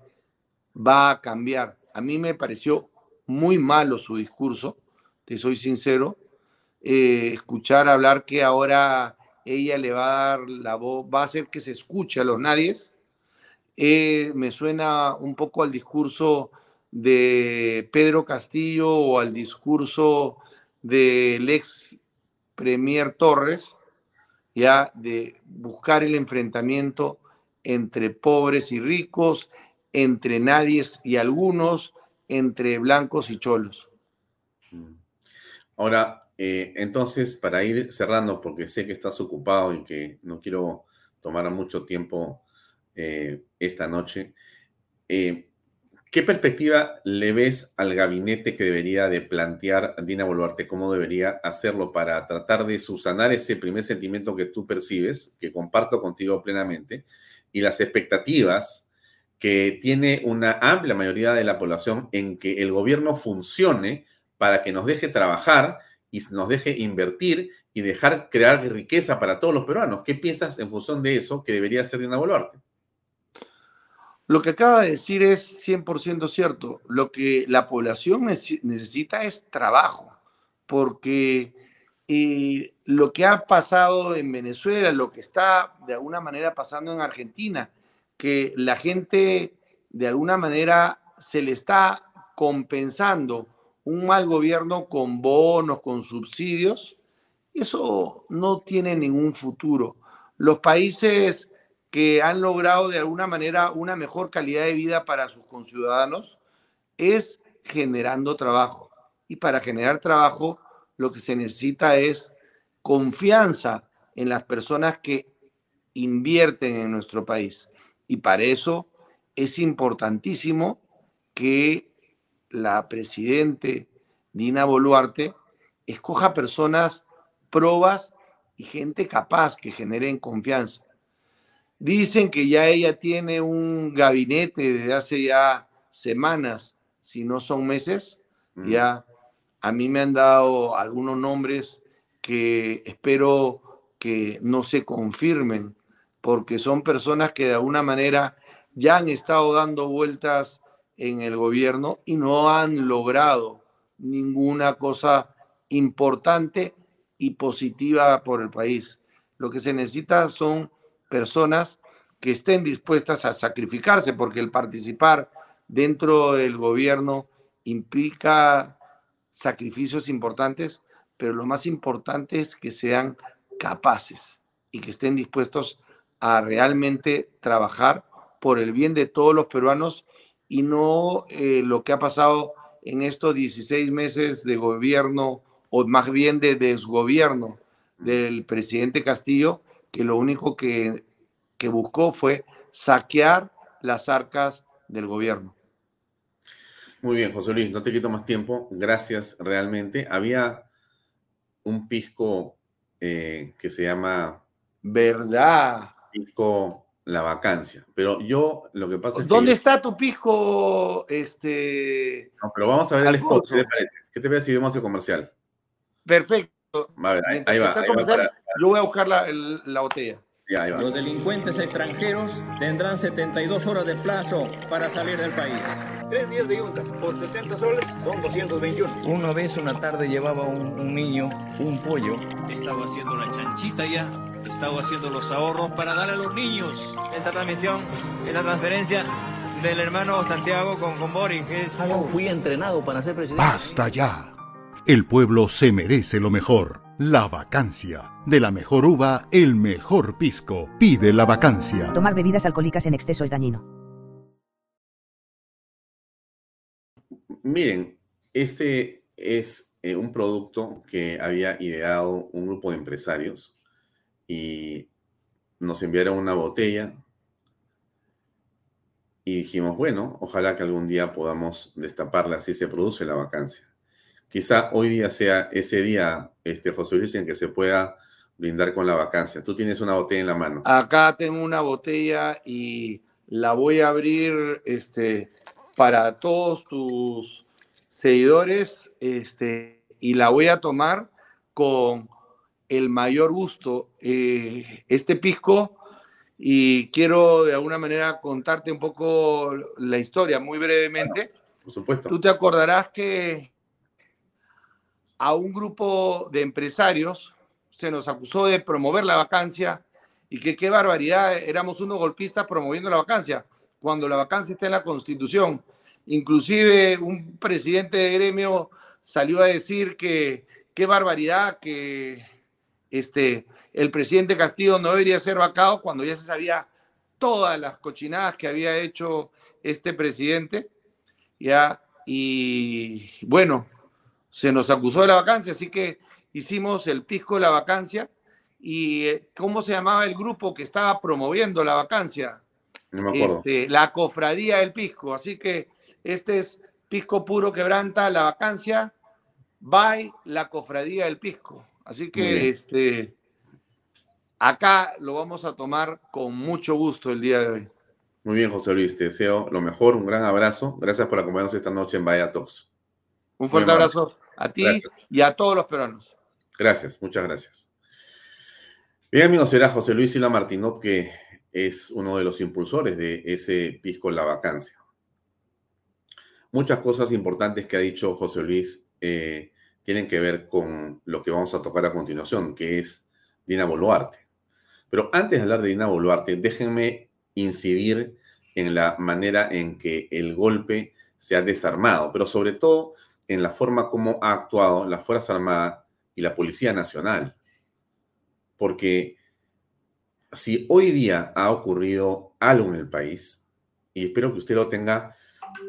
va a cambiar. A mí me pareció muy malo su discurso, te soy sincero, eh, escuchar hablar que ahora ella le va a dar la voz, va a hacer que se escuche a los nadies, eh, me suena un poco al discurso de Pedro Castillo o al discurso del ex Premier Torres, ya de buscar el enfrentamiento entre pobres y ricos, entre nadies y algunos, entre blancos y cholos. Ahora, eh, entonces, para ir cerrando, porque sé que estás ocupado y que no quiero tomar mucho tiempo eh, esta noche, eh, ¿qué perspectiva le ves al gabinete que debería de plantear Dina Boluarte? ¿Cómo debería hacerlo para tratar de subsanar ese primer sentimiento que tú percibes, que comparto contigo plenamente, y las expectativas que tiene una amplia mayoría de la población en que el gobierno funcione para que nos deje trabajar y nos deje invertir y dejar crear riqueza para todos los peruanos. ¿Qué piensas en función de eso que debería ser Dina Boluarte? Lo que acaba de decir es 100% cierto. Lo que la población necesita es trabajo, porque eh, lo que ha pasado en Venezuela, lo que está de alguna manera pasando en Argentina, que la gente de alguna manera se le está compensando un mal gobierno con bonos, con subsidios, eso no tiene ningún futuro. Los países que han logrado de alguna manera una mejor calidad de vida para sus conciudadanos es generando trabajo. Y para generar trabajo lo que se necesita es confianza en las personas que invierten en nuestro país. Y para eso es importantísimo que la presidente Dina Boluarte escoja personas probas y gente capaz que generen confianza. Dicen que ya ella tiene un gabinete desde hace ya semanas, si no son meses. Mm. Ya a mí me han dado algunos nombres que espero que no se confirmen, porque son personas que de alguna manera ya han estado dando vueltas en el gobierno y no han logrado ninguna cosa importante y positiva por el país. Lo que se necesita son personas que estén dispuestas a sacrificarse, porque el participar dentro del gobierno implica sacrificios importantes, pero lo más importante es que sean capaces y que estén dispuestos a realmente trabajar por el bien de todos los peruanos y no eh, lo que ha pasado en estos 16 meses de gobierno, o más bien de desgobierno del presidente Castillo, que lo único que, que buscó fue saquear las arcas del gobierno. Muy bien, José Luis, no te quito más tiempo. Gracias, realmente. Había un pisco eh, que se llama... ¿Verdad? Pisco La Vacancia. Pero yo lo que pasa es ¿Dónde está tu pisco? Este... No, pero vamos a ver el spot, ¿qué te parece? ¿Qué te parece si vemos el comercial? Perfecto. A ver, ahí, va, Yo voy a buscar la, la botella. Los delincuentes extranjeros tendrán 72 horas de plazo para salir del país. Tres días de yunta por 70 soles son 221. Una vez una tarde llevaba un, niño un pollo. Estaba haciendo la chanchita ya. Estaba haciendo los ahorros para darle a los niños. Esta transmisión es la transferencia del hermano Santiago con, con Boris. Es... Fui entrenado para ser presidente. ¡Basta ya! El pueblo se merece lo mejor. La vacancia. De la mejor uva, el mejor pisco. Pide la vacancia. Tomar bebidas alcohólicas en exceso es dañino. Miren, ese es eh, un producto que había ideado un grupo de empresarios y nos enviaron una botella y dijimos, bueno, ojalá que algún día podamos destaparla si se produce la vacancia. Quizá hoy día sea ese día, este, José Luis, en que se pueda brindar con la vacancia. Tú tienes una botella en la mano. Acá tengo una botella y la voy a abrir este, para todos tus seguidores este, y la voy a tomar con el mayor gusto. Eh, este pisco y quiero de alguna manera contarte un poco la historia muy brevemente. por supuesto. Tú te acordarás que a un grupo de empresarios, se nos acusó de promover la vacancia y que qué barbaridad, éramos unos golpistas promoviendo la vacancia, cuando la vacancia está en la Constitución. Inclusive un presidente de gremio salió a decir que qué barbaridad que este, el presidente Castillo no debería ser vacado cuando ya se sabía todas las cochinadas que había hecho este presidente. Ya, y bueno, se nos acusó de la vacancia, así que hicimos el pisco de la vacancia. ¿Y eh, cómo se llamaba el grupo que estaba promoviendo la vacancia? No me este, la cofradía del pisco. Así que este es pisco puro quebranta, la vacancia, by la cofradía del pisco. Así que este, acá lo vamos a tomar con mucho gusto el día de hoy. Muy bien, José Luis, te deseo lo mejor, un gran abrazo. Gracias por acompañarnos esta noche en Vaya Talks. Un fuerte abrazo a ti y a todos los peruanos. Gracias, muchas gracias. Bien, amigos, será José Luis Sila Martinot, que es uno de los impulsores de ese pisco en la vacancia. Muchas cosas importantes que ha dicho José Luis eh, tienen que ver con lo que vamos a tocar a continuación, que es Dina Boluarte. Pero antes de hablar de Dina Boluarte, déjenme incidir en la manera en que el golpe se ha desarmado, pero sobre todo en la forma como ha actuado la Fuerza Armada y la Policía Nacional. Porque si hoy día ha ocurrido algo en el país, y espero que usted lo tenga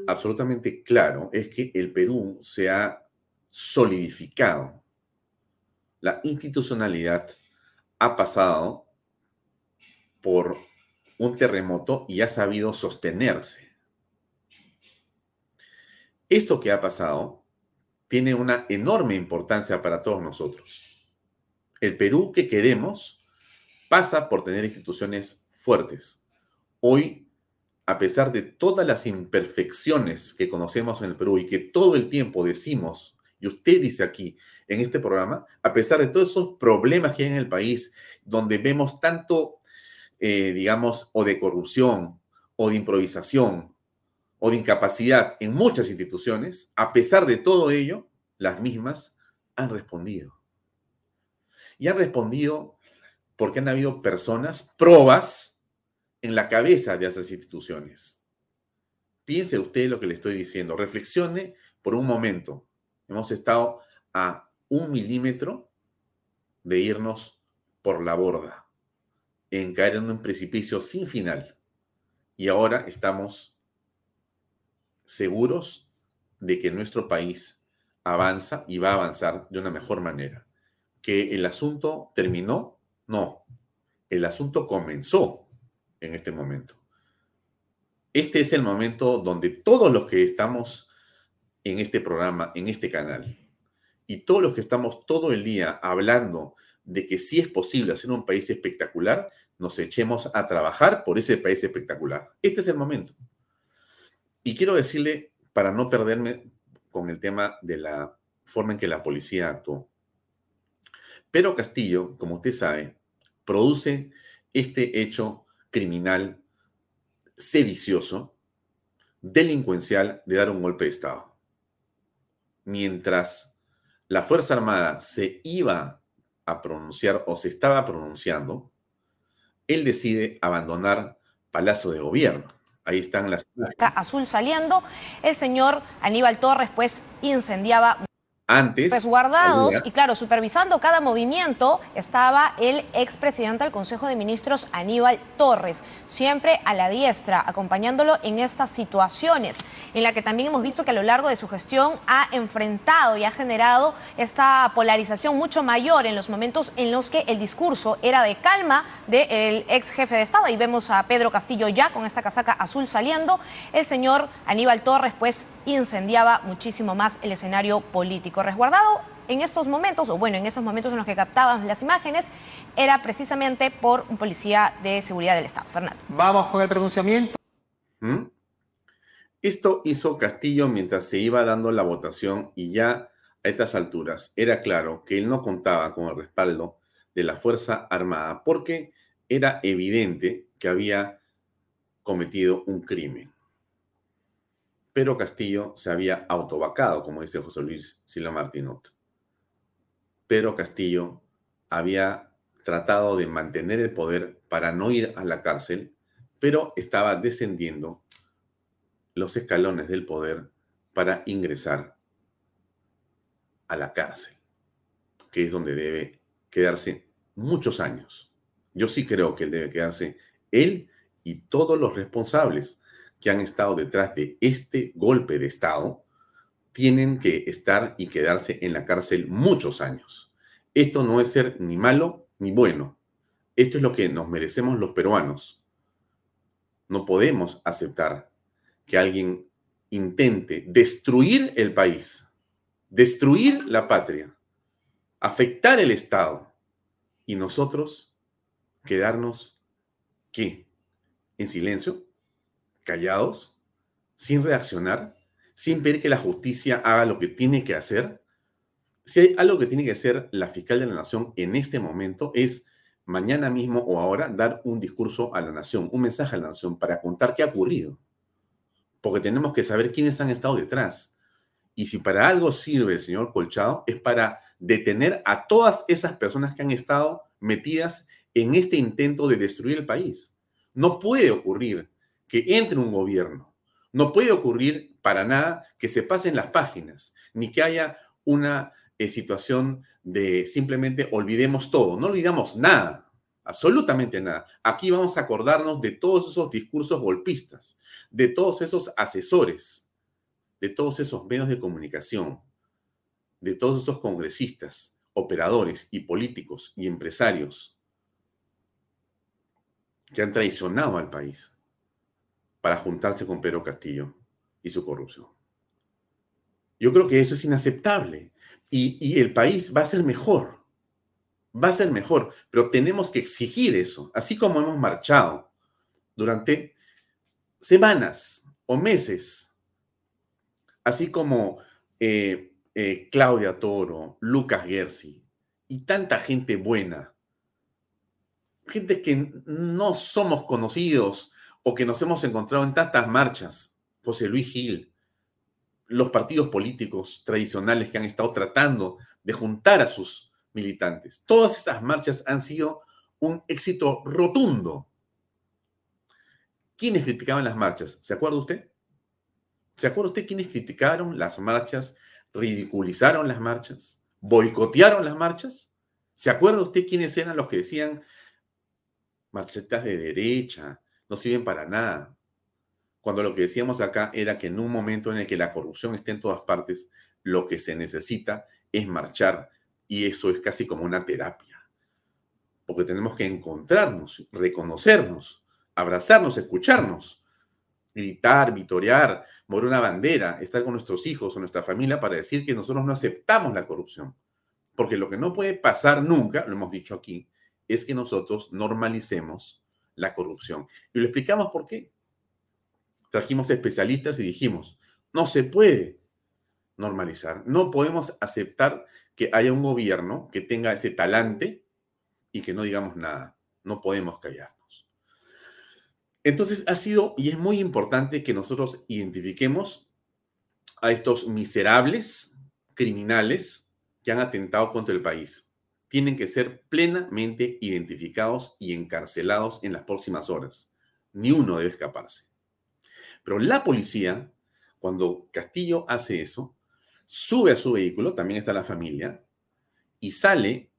absolutamente claro, es que el Perú se ha solidificado. La institucionalidad ha pasado por un terremoto y ha sabido sostenerse. Esto que ha pasado tiene una enorme importancia para todos nosotros. El Perú que queremos pasa por tener instituciones fuertes. Hoy, a pesar de todas las imperfecciones que conocemos en el Perú y que todo el tiempo decimos, y usted dice aquí en este programa, a pesar de todos esos problemas que hay en el país, donde vemos tanto, eh, digamos, o de corrupción, o de improvisación, o de incapacidad en muchas instituciones, a pesar de todo ello, las mismas han respondido. Y han respondido porque han habido personas, probas, en la cabeza de esas instituciones. Piense usted lo que le estoy diciendo, reflexione por un momento. Hemos estado a un milímetro de irnos por la borda, en caer en un precipicio sin final. Y ahora estamos seguros de que nuestro país avanza y va a avanzar de una mejor manera. ¿Que el asunto terminó? No, el asunto comenzó en este momento. Este es el momento donde todos los que estamos en este programa, en este canal, y todos los que estamos todo el día hablando de que sí es posible hacer un país espectacular, nos echemos a trabajar por ese país espectacular. Este es el momento. Y quiero decirle, para no perderme con el tema de la forma en que la policía actuó, pero Castillo, como usted sabe, produce este hecho criminal sedicioso, delincuencial de dar un golpe de Estado. Mientras la Fuerza Armada se iba a pronunciar o se estaba pronunciando, él decide abandonar Palacio de Gobierno. Ahí están las... Azul saliendo, el señor Aníbal Torres pues incendiaba antes. Resguardados y claro, supervisando cada movimiento estaba el expresidente del Consejo de Ministros Aníbal Torres, siempre a la diestra, acompañándolo en estas situaciones, en la que también hemos visto que a lo largo de su gestión ha enfrentado y ha generado esta polarización mucho mayor en los momentos en los que el discurso era de calma del ex jefe de Estado. Ahí vemos a Pedro Castillo ya con esta casaca azul saliendo. El señor Aníbal Torres pues incendiaba muchísimo más el escenario político. Resguardado en estos momentos, o bueno, en esos momentos en los que captaban las imágenes, era precisamente por un policía de seguridad del Estado. Fernando. Vamos con el pronunciamiento. ¿Mm? Esto hizo Castillo mientras se iba dando la votación y ya a estas alturas era claro que él no contaba con el respaldo de la Fuerza Armada porque era evidente que había cometido un crimen. Pero Castillo se había autovacado, como dice José Luis Silva Martinot. Pero Castillo había tratado de mantener el poder para no ir a la cárcel, pero estaba descendiendo los escalones del poder para ingresar a la cárcel, que es donde debe quedarse muchos años. Yo sí creo que él debe quedarse, él y todos los responsables que han estado detrás de este golpe de Estado tienen que estar y quedarse en la cárcel muchos años. Esto no es ser ni malo ni bueno. Esto es lo que nos merecemos los peruanos. No podemos aceptar que alguien intente destruir el país, destruir la patria, afectar el Estado y nosotros quedarnos, ¿qué? ¿En silencio? Callados, sin reaccionar, sin pedir que la justicia haga lo que tiene que hacer. Si hay algo que tiene que hacer la fiscal de la nación en este momento es mañana mismo o ahora dar un discurso a la nación, un mensaje a la nación para contar qué ha ocurrido. Porque tenemos que saber quiénes han estado detrás. Y si para algo sirve el señor Colchado, es para detener a todas esas personas que han estado metidas en este intento de destruir el país. No puede ocurrir que entre un gobierno. No puede ocurrir para nada que se pasen las páginas, ni que haya una eh, situación de simplemente olvidemos todo. No olvidamos nada. absolutamente nada. Aquí vamos a acordarnos de todos esos discursos golpistas, de todos esos asesores, de todos esos medios de comunicación, de todos esos congresistas, operadores y políticos y empresarios que han traicionado al país para juntarse con Pedro Castillo y su corrupción. Yo creo que eso es inaceptable y, el país va a ser mejor va a ser mejor, pero tenemos que exigir eso, así como hemos marchado durante semanas o meses, así como eh, eh, Claudia Toro, Lucas Gersi y tanta gente buena, gente que no somos conocidos o que nos hemos encontrado en tantas marchas, José Luis Gil, los partidos políticos tradicionales que han estado tratando de juntar a sus militantes. Todas esas marchas han sido un éxito rotundo. ¿Quiénes criticaban las marchas? ¿Se acuerda usted? ¿Se acuerda usted quiénes criticaron las marchas, ridiculizaron las marchas, boicotearon las marchas? ¿Se acuerda usted quiénes eran los que decían marchetas de derecha, no sirven para nada? Cuando lo que decíamos acá era que en un momento en el que la corrupción esté en todas partes, lo que se necesita es marchar y eso es casi como una terapia, porque tenemos que encontrarnos, reconocernos, abrazarnos, escucharnos, gritar, vitorear, mover una bandera, estar con nuestros hijos o nuestra familia para decir que nosotros no aceptamos la corrupción. Porque lo que no puede pasar nunca, lo hemos dicho aquí, es que nosotros normalicemos la corrupción. Y lo explicamos por qué. Trajimos especialistas y dijimos, no se puede normalizar, no podemos aceptar que haya un gobierno que tenga ese talante y que no digamos nada. No podemos callarnos. Entonces ha sido y es muy importante que nosotros identifiquemos a estos miserables criminales que han atentado contra el país. Tienen que ser plenamente identificados y encarcelados en las próximas horas. Ni uno debe escaparse. Pero la policía, cuando Castillo hace eso, sube a su vehículo, también está la familia, y sale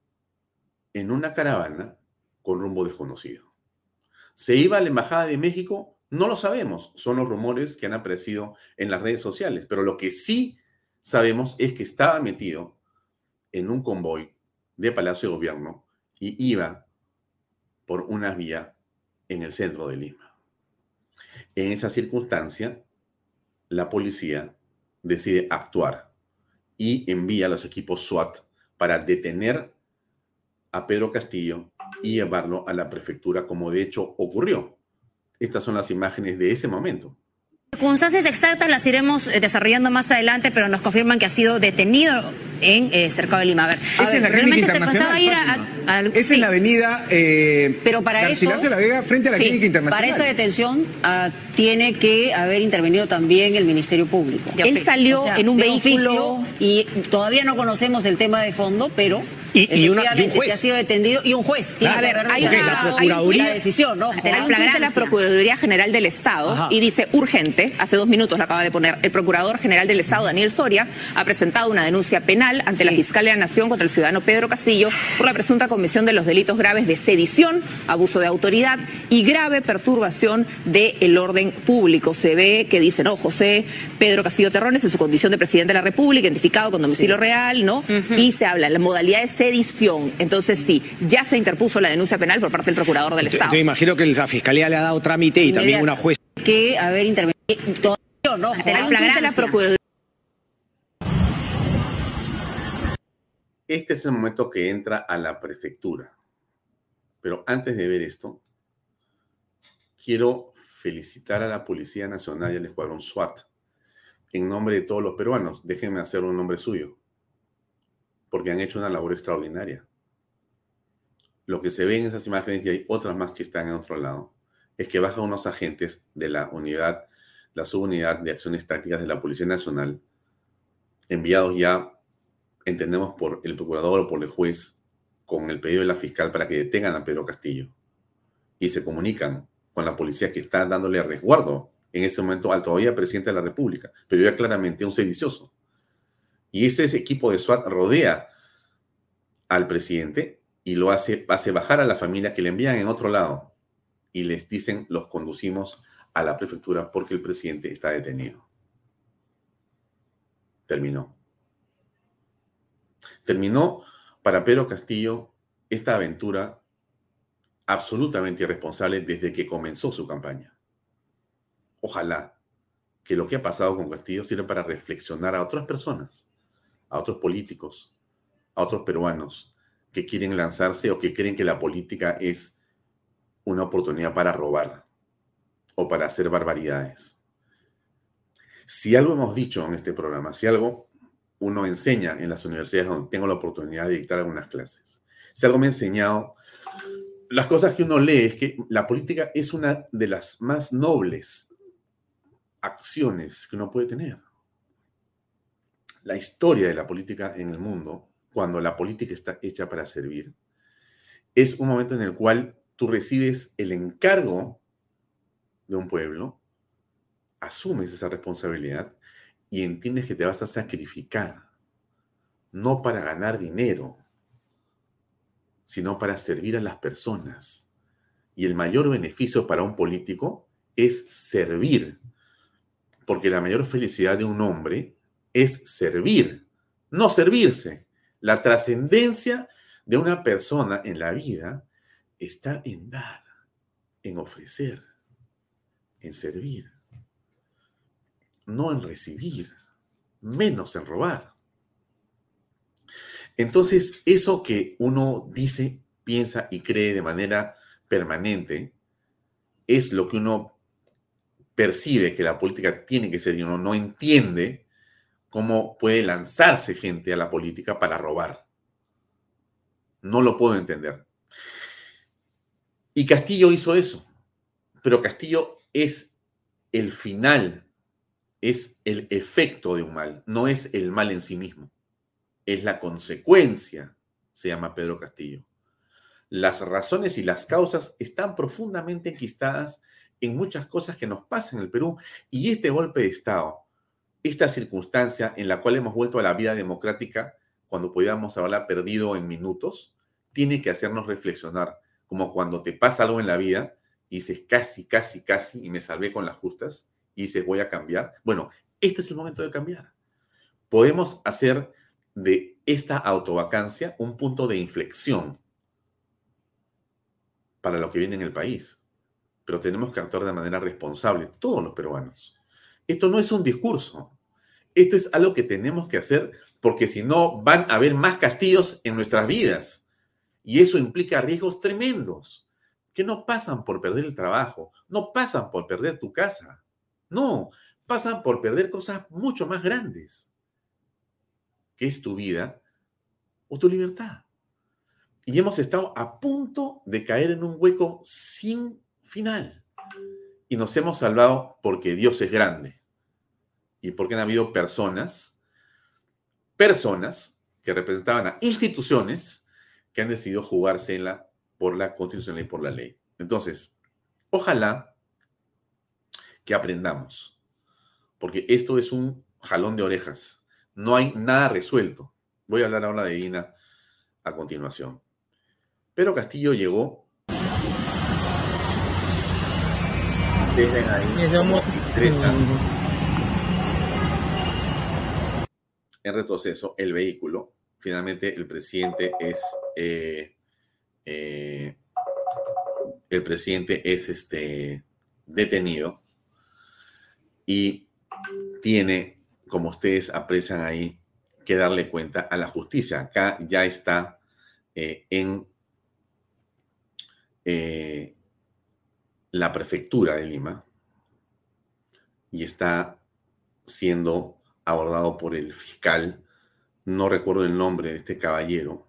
en una caravana con rumbo desconocido. ¿Se iba a la Embajada de México? No lo sabemos, son los rumores que han aparecido en las redes sociales, pero lo que sí sabemos es que estaba metido en un convoy de Palacio de Gobierno y iba por una vía en el centro de Lima. En esa circunstancia, la policía decide actuar y envía a los equipos SWAT para detener a Pedro Castillo y llevarlo a la prefectura, como de hecho ocurrió. Estas son las imágenes de ese momento. Circunstancias exactas las iremos eh, desarrollando más adelante, pero nos confirman que ha sido detenido en eh, Cercado de Lima. A ver, es en la clínica internacional. es en la avenida eh, pero para eso, la Vega frente a la clínica internacional. Para esa detención ah, tiene que haber intervenido también el Ministerio Público. Él salió en un vehículo y todavía no conocemos el tema de fondo, pero y, una, un juez. ha sido detenido y un juez. a ver, hay, una, decisión, ¿no? Hay de la Procuraduría General del Estado y dice urgente, hace dos minutos lo acaba de poner, el Procurador General del Estado, Daniel Soria, ha presentado una denuncia penal ante la Fiscalía de la Nación contra el ciudadano Pedro Castillo por la presunta comisión de los delitos graves de sedición, abuso de autoridad y grave perturbación del orden público. Se ve que dice, no, José Pedro Castillo Terrones en su condición de presidente de la República, identificado con domicilio real, ¿no? Y se habla, la modalidad es edición. Entonces, sí, ya se interpuso la denuncia penal por parte del procurador del Estado. Yo, imagino que la fiscalía le ha dado trámite y también una jueza. Que haber intervenido. No, la Procuraduría. Este es el momento que entra a la prefectura. Pero antes de ver esto, quiero felicitar a la Policía Nacional y al Escuadrón SWAT en nombre de todos los peruanos. Déjenme hacer un nombre suyo porque han hecho una labor extraordinaria. Lo que se ve en esas imágenes, y hay otras más que están en otro lado, es que bajan unos agentes de la unidad, la subunidad de acciones tácticas de la Policía Nacional, enviados ya, entendemos, por el procurador o por el juez, con el pedido de la fiscal para que detengan a Pedro Castillo. Y se comunican con la policía que está dándole resguardo en ese momento al todavía presidente de la República, pero ya claramente un sedicioso. Y ese, equipo de SWAT rodea al presidente y lo hace, hace bajar a la familia que le envían en otro lado y les dicen los conducimos a la prefectura porque el presidente está detenido. Terminó. Terminó para Pedro Castillo esta aventura absolutamente irresponsable desde que comenzó su campaña. Ojalá que lo que ha pasado con Castillo sirva para reflexionar a otras personas, a otros políticos, a otros peruanos que quieren lanzarse o que creen que la política es una oportunidad para robar o para hacer barbaridades. Si algo hemos dicho en este programa, si algo uno enseña en las universidades donde tengo la oportunidad de dictar algunas clases, si algo me ha enseñado, las cosas que uno lee es que la política es una de las más nobles acciones que uno puede tener. La historia de la política en el mundo, cuando la política está hecha para servir, es un momento en el cual tú recibes el encargo de un pueblo, asumes esa responsabilidad y entiendes que te vas a sacrificar, no para ganar dinero, sino para servir a las personas. Y el mayor beneficio para un político es servir, porque la mayor felicidad de un hombre es servir, no servirse. La trascendencia de una persona en la vida está en dar, en ofrecer, en servir, no en recibir, menos en robar. Entonces, eso que uno dice, piensa y cree de manera permanente es lo que uno percibe que la política tiene que ser y uno no entiende cómo puede lanzarse gente a la política para robar. No lo puedo entender. Y Castillo hizo eso, pero Castillo es el final, es el efecto de un mal, no es el mal en sí mismo, es la consecuencia, se llama Pedro Castillo. Las razones y las causas están profundamente enquistadas en muchas cosas que nos pasan en el Perú y este golpe de Estado, esta circunstancia en la cual hemos vuelto a la vida democrática cuando podíamos haberla perdido en minutos, tiene que hacernos reflexionar como cuando te pasa algo en la vida y dices casi, casi, casi, y me salvé con las justas, y dices voy a cambiar. Bueno, este es el momento de cambiar. Podemos hacer de esta autovacancia un punto de inflexión para lo que viene en el país. Pero tenemos que actuar de manera responsable, todos los peruanos. Esto no es un discurso. Esto es algo que tenemos que hacer porque si no van a haber más castillos en nuestras vidas. Y eso implica riesgos tremendos, que no pasan por perder el trabajo, no pasan por perder tu casa, no, pasan por perder cosas mucho más grandes, que es tu vida o tu libertad. Y hemos estado a punto de caer en un hueco sin final. Y nos hemos salvado porque Dios es grande. Y porque han habido personas, personas que representaban a instituciones que han decidido jugársela por la constitución y por la ley. Entonces, ojalá que aprendamos, porque esto es un jalón de orejas. No hay nada resuelto. Voy a hablar ahora de Ina a continuación. Pero Castillo llegó desde ahí en retroceso el vehículo finalmente el presidente es eh, eh, el presidente es este detenido y tiene, como ustedes aprecian ahí, que darle cuenta a la justicia. Acá ya está eh, en la prefectura de Lima y está siendo abordado por el fiscal no recuerdo el nombre de este caballero,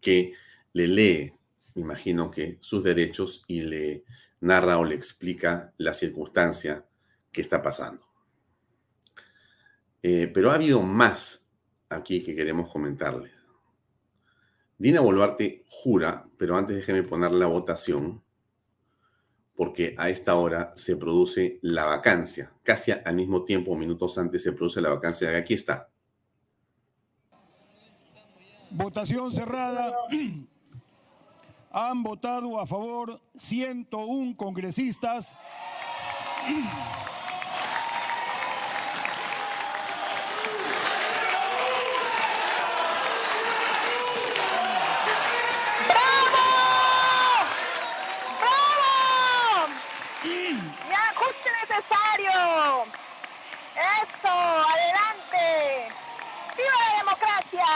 que le lee, me imagino que sus derechos y le narra o le explica la circunstancia que está pasando. Eh, pero ha habido más aquí que queremos comentarle. Dina Boluarte jura, pero antes déjeme poner la votación, porque a esta hora se produce la vacancia. Casi al mismo tiempo, minutos antes, se produce la vacancia. Aquí está. Votación cerrada. Han votado a favor 101 congresistas. Eso, adelante. ¡Viva la democracia!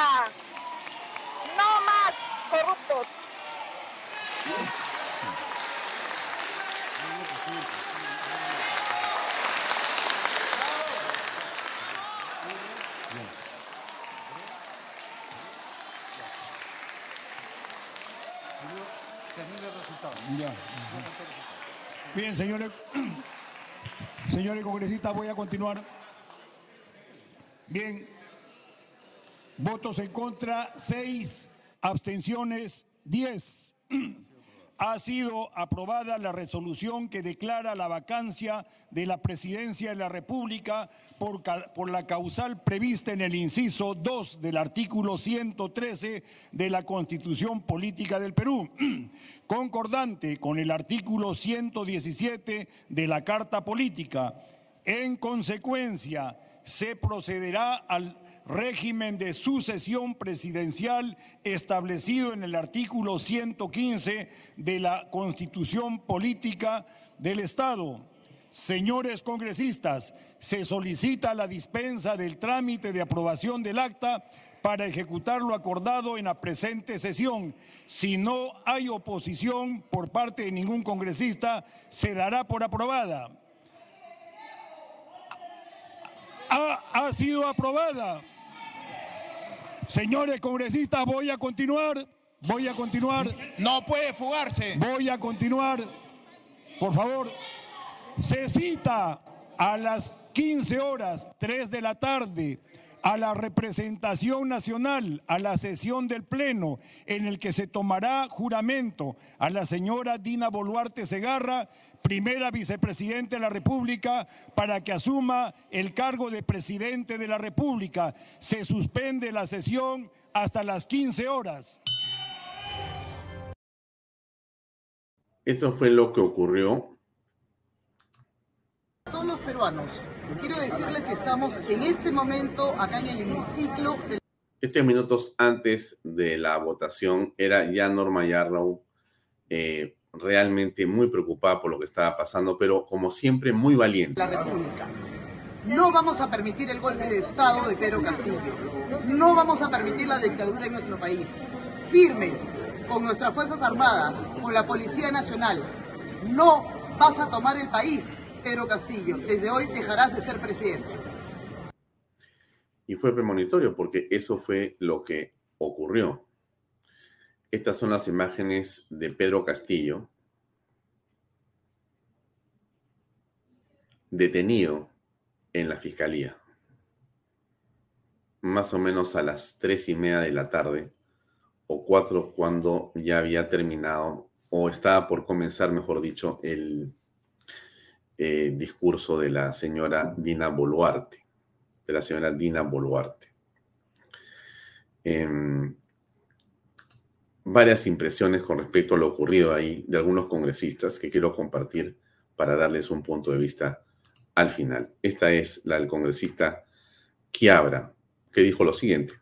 No más corruptos. Bien, señores, señores congresistas, voy a continuar. Bien, votos en contra, seis, abstenciones, diez. *clears throat* Ha sido aprobada la resolución que declara la vacancia de la presidencia de la República por, la causal prevista en el inciso 2 del artículo 113 de la Constitución Política del Perú, *clears throat* concordante con el artículo 117 de la Carta Política. En consecuencia, se procederá al régimen de sucesión presidencial establecido en el artículo 115 de la Constitución Política del Estado. Señores congresistas, se solicita la dispensa del trámite de aprobación del acta para ejecutar lo acordado en la presente sesión. Si no hay oposición por parte de ningún congresista, se dará por aprobada ha, sido aprobada. Señores congresistas, voy a continuar. Voy a continuar. No puede fugarse. Voy a continuar. Por favor. Se cita a las 15 horas, 3 de la tarde, a la representación nacional, a la sesión del Pleno, en el que se tomará juramento a la señora Dina Boluarte Segarra primera vicepresidenta de la República, para que asuma el cargo de presidente de la República. Se suspende la sesión hasta las 15 horas. Esto fue lo que ocurrió. A todos los peruanos, quiero decirles que estamos en este momento acá en el hemiciclo. Estos minutos antes de la votación era ya Norma Yarrow eh, realmente muy preocupada por lo que estaba pasando, pero como siempre muy valiente. La República. No vamos a permitir el golpe de Estado de Pedro Castillo. No vamos a permitir la dictadura en nuestro país. Firmes con nuestras Fuerzas Armadas, con la Policía Nacional. No vas a tomar el país, Pedro Castillo. Desde hoy dejarás de ser presidente. Y fue premonitorio porque eso fue lo que ocurrió. Estas son las imágenes de Pedro Castillo, detenido en la fiscalía, más o menos a las tres y media de la tarde, o cuatro cuando ya había terminado, o estaba por comenzar, mejor dicho, el eh, discurso de la señora Dina Boluarte, de la señora Dina Boluarte. Em, varias impresiones con respecto a lo ocurrido ahí de algunos congresistas que quiero compartir para darles un punto de vista al final. Esta es la del congresista Quiabra, que dijo lo siguiente.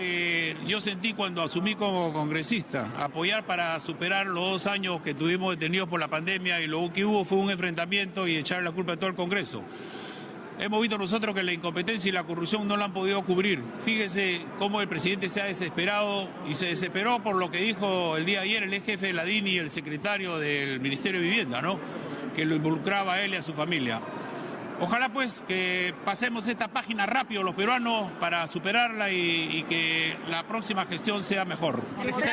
Eh, yo sentí cuando asumí como congresista apoyar para superar los dos años que tuvimos detenidos por la pandemia y lo que hubo fue un enfrentamiento y echar la culpa a todo el Congreso. Hemos visto nosotros que la incompetencia y la corrupción no la han podido cubrir. Fíjese cómo el presidente se ha desesperado y se desesperó por lo que dijo el día de ayer el ex jefe de la DINI y el secretario del Ministerio de Vivienda, ¿no? que lo involucraba a él y a su familia. Ojalá pues que pasemos esta página rápido los peruanos para superarla y, que la próxima gestión sea mejor.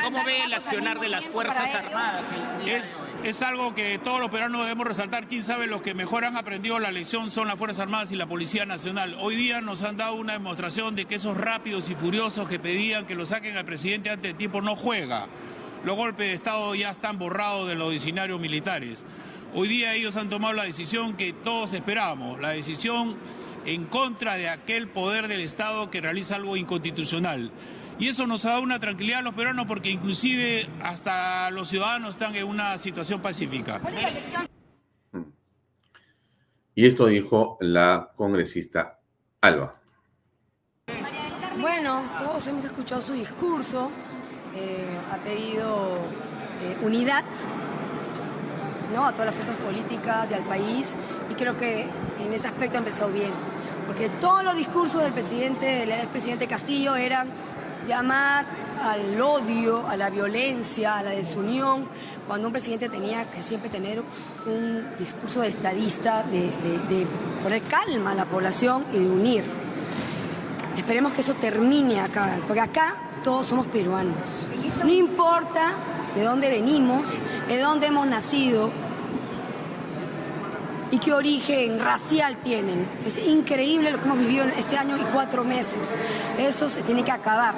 ¿Cómo ve el accionar de las Fuerzas Armadas? Es, es algo que todos los peruanos debemos resaltar. Quién sabe, los que mejor han aprendido la lección son las Fuerzas Armadas y la Policía Nacional. Hoy día nos han dado una demostración de que esos rápidos y furiosos que pedían que lo saquen al presidente antes de tiempo no juega. Los golpes de Estado ya están borrados de los diccionarios militares. Hoy día ellos han tomado la decisión que todos esperábamos, la decisión en contra de aquel poder del Estado que realiza algo inconstitucional. Y eso nos ha dado una tranquilidad a los peruanos porque inclusive hasta los ciudadanos están en una situación pacífica. Y esto dijo la congresista Alba. Bueno, todos hemos escuchado su discurso, eh, ha pedido eh, unidad ¿no? a todas las fuerzas políticas y al país y creo que en ese aspecto ha empezado bien, porque todos los discursos del presidente, del expresidente Castillo eran llamar al odio, a la violencia, a la desunión, cuando un presidente tenía que siempre tener un discurso de estadista, de, de poner calma a la población y de unir. Esperemos que eso termine acá, porque acá todos somos peruanos. No importa de dónde venimos, de dónde hemos nacido y qué origen racial tienen. Es increíble lo que hemos vivido este año y cuatro meses. Eso se tiene que acabar.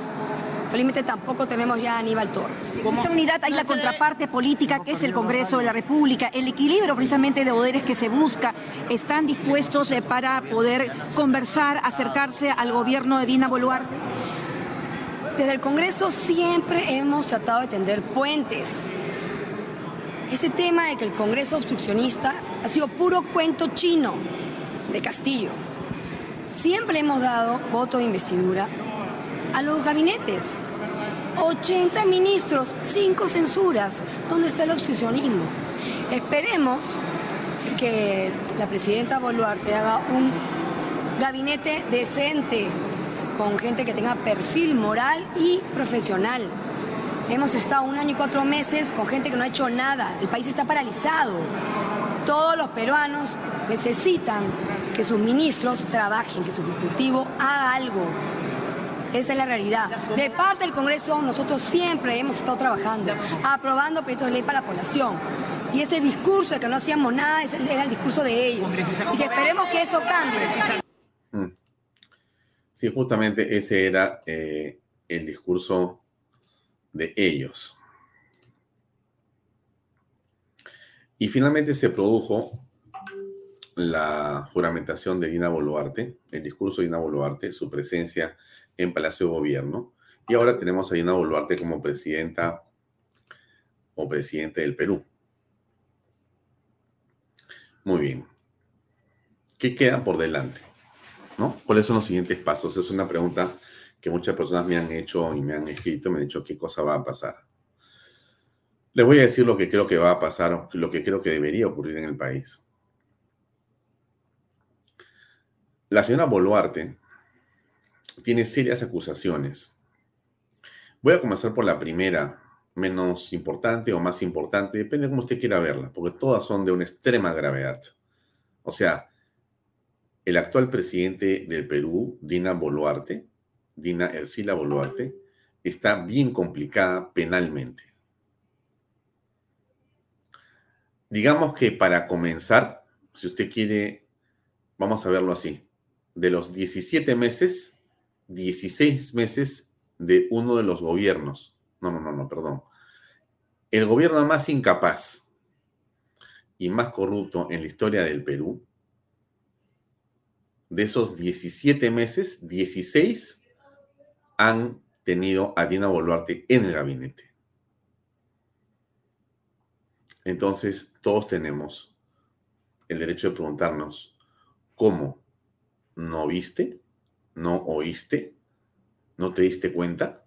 Felizmente tampoco tenemos ya a Aníbal Torres. En esta unidad hay la contraparte política que es el Congreso de la República, el equilibrio precisamente de poderes que se busca. ¿Están dispuestos eh, para poder conversar, acercarse al gobierno de Dina Boluarte? Desde el Congreso siempre hemos tratado de tender puentes. Ese tema de que el Congreso obstruccionista ha sido puro cuento chino de Castillo. Siempre hemos dado voto de investidura a los gabinetes. 80 ministros, 5 censuras. ¿Dónde está el obstruccionismo? Esperemos que la presidenta Boluarte haga un gabinete decente, con gente que tenga perfil moral y profesional. Hemos estado un año y cuatro meses con gente que no ha hecho nada. El país está paralizado. Todos los peruanos necesitan que sus ministros trabajen, que su ejecutivo haga algo. Esa es la realidad. De parte del Congreso, nosotros siempre hemos estado trabajando, aprobando proyectos de ley para la población. Y ese discurso de que no hacíamos nada era el discurso de ellos. Así que esperemos que eso cambie. Sí, justamente ese era eh, el discurso de ellos. Y finalmente se produjo la juramentación de Dina Boluarte, el discurso de Dina Boluarte, su presencia en Palacio de Gobierno. Y ahora tenemos a Dina Boluarte como presidenta o presidente del Perú. Muy bien. ¿Qué queda por delante? ¿Cuáles son los siguientes pasos? Es una pregunta que muchas personas me han hecho y me han escrito, me han dicho qué cosa va a pasar. Les voy a decir lo que creo que va a pasar, lo que creo que debería ocurrir en el país. La señora Boluarte tiene serias acusaciones. Voy a comenzar por la primera, menos importante o más importante, depende de cómo usted quiera verla, porque todas son de una extrema gravedad. O sea, el actual presidente del Perú, Dina Boluarte, Dina Ercila Boluarte, está bien complicada penalmente. Digamos que para comenzar, si usted quiere, vamos a verlo así, de los 17 meses, 16 meses de uno de los gobiernos. No, no, no, no, perdón. El gobierno más incapaz y más corrupto en la historia del Perú, de esos 17 meses, 16 han tenido a Dina Boluarte en el gabinete. Entonces, todos tenemos el derecho de preguntarnos, ¿cómo? ¿No viste? ¿No oíste? ¿No te diste cuenta?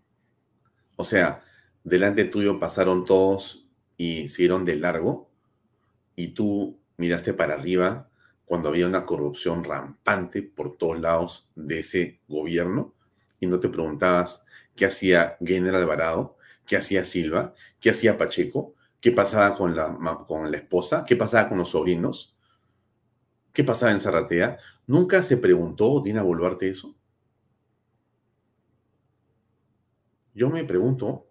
O sea, delante tuyo pasaron todos y siguieron de largo y tú miraste para arriba cuando había una corrupción rampante por todos lados de ese gobierno y no te preguntabas qué hacía General Alvarado, qué hacía Silva, qué hacía Pacheco, qué pasaba con la, con la esposa, qué pasaba con los sobrinos, qué pasaba en Zarratea. ¿Nunca se preguntó Dina Boluarte eso? Yo me pregunto,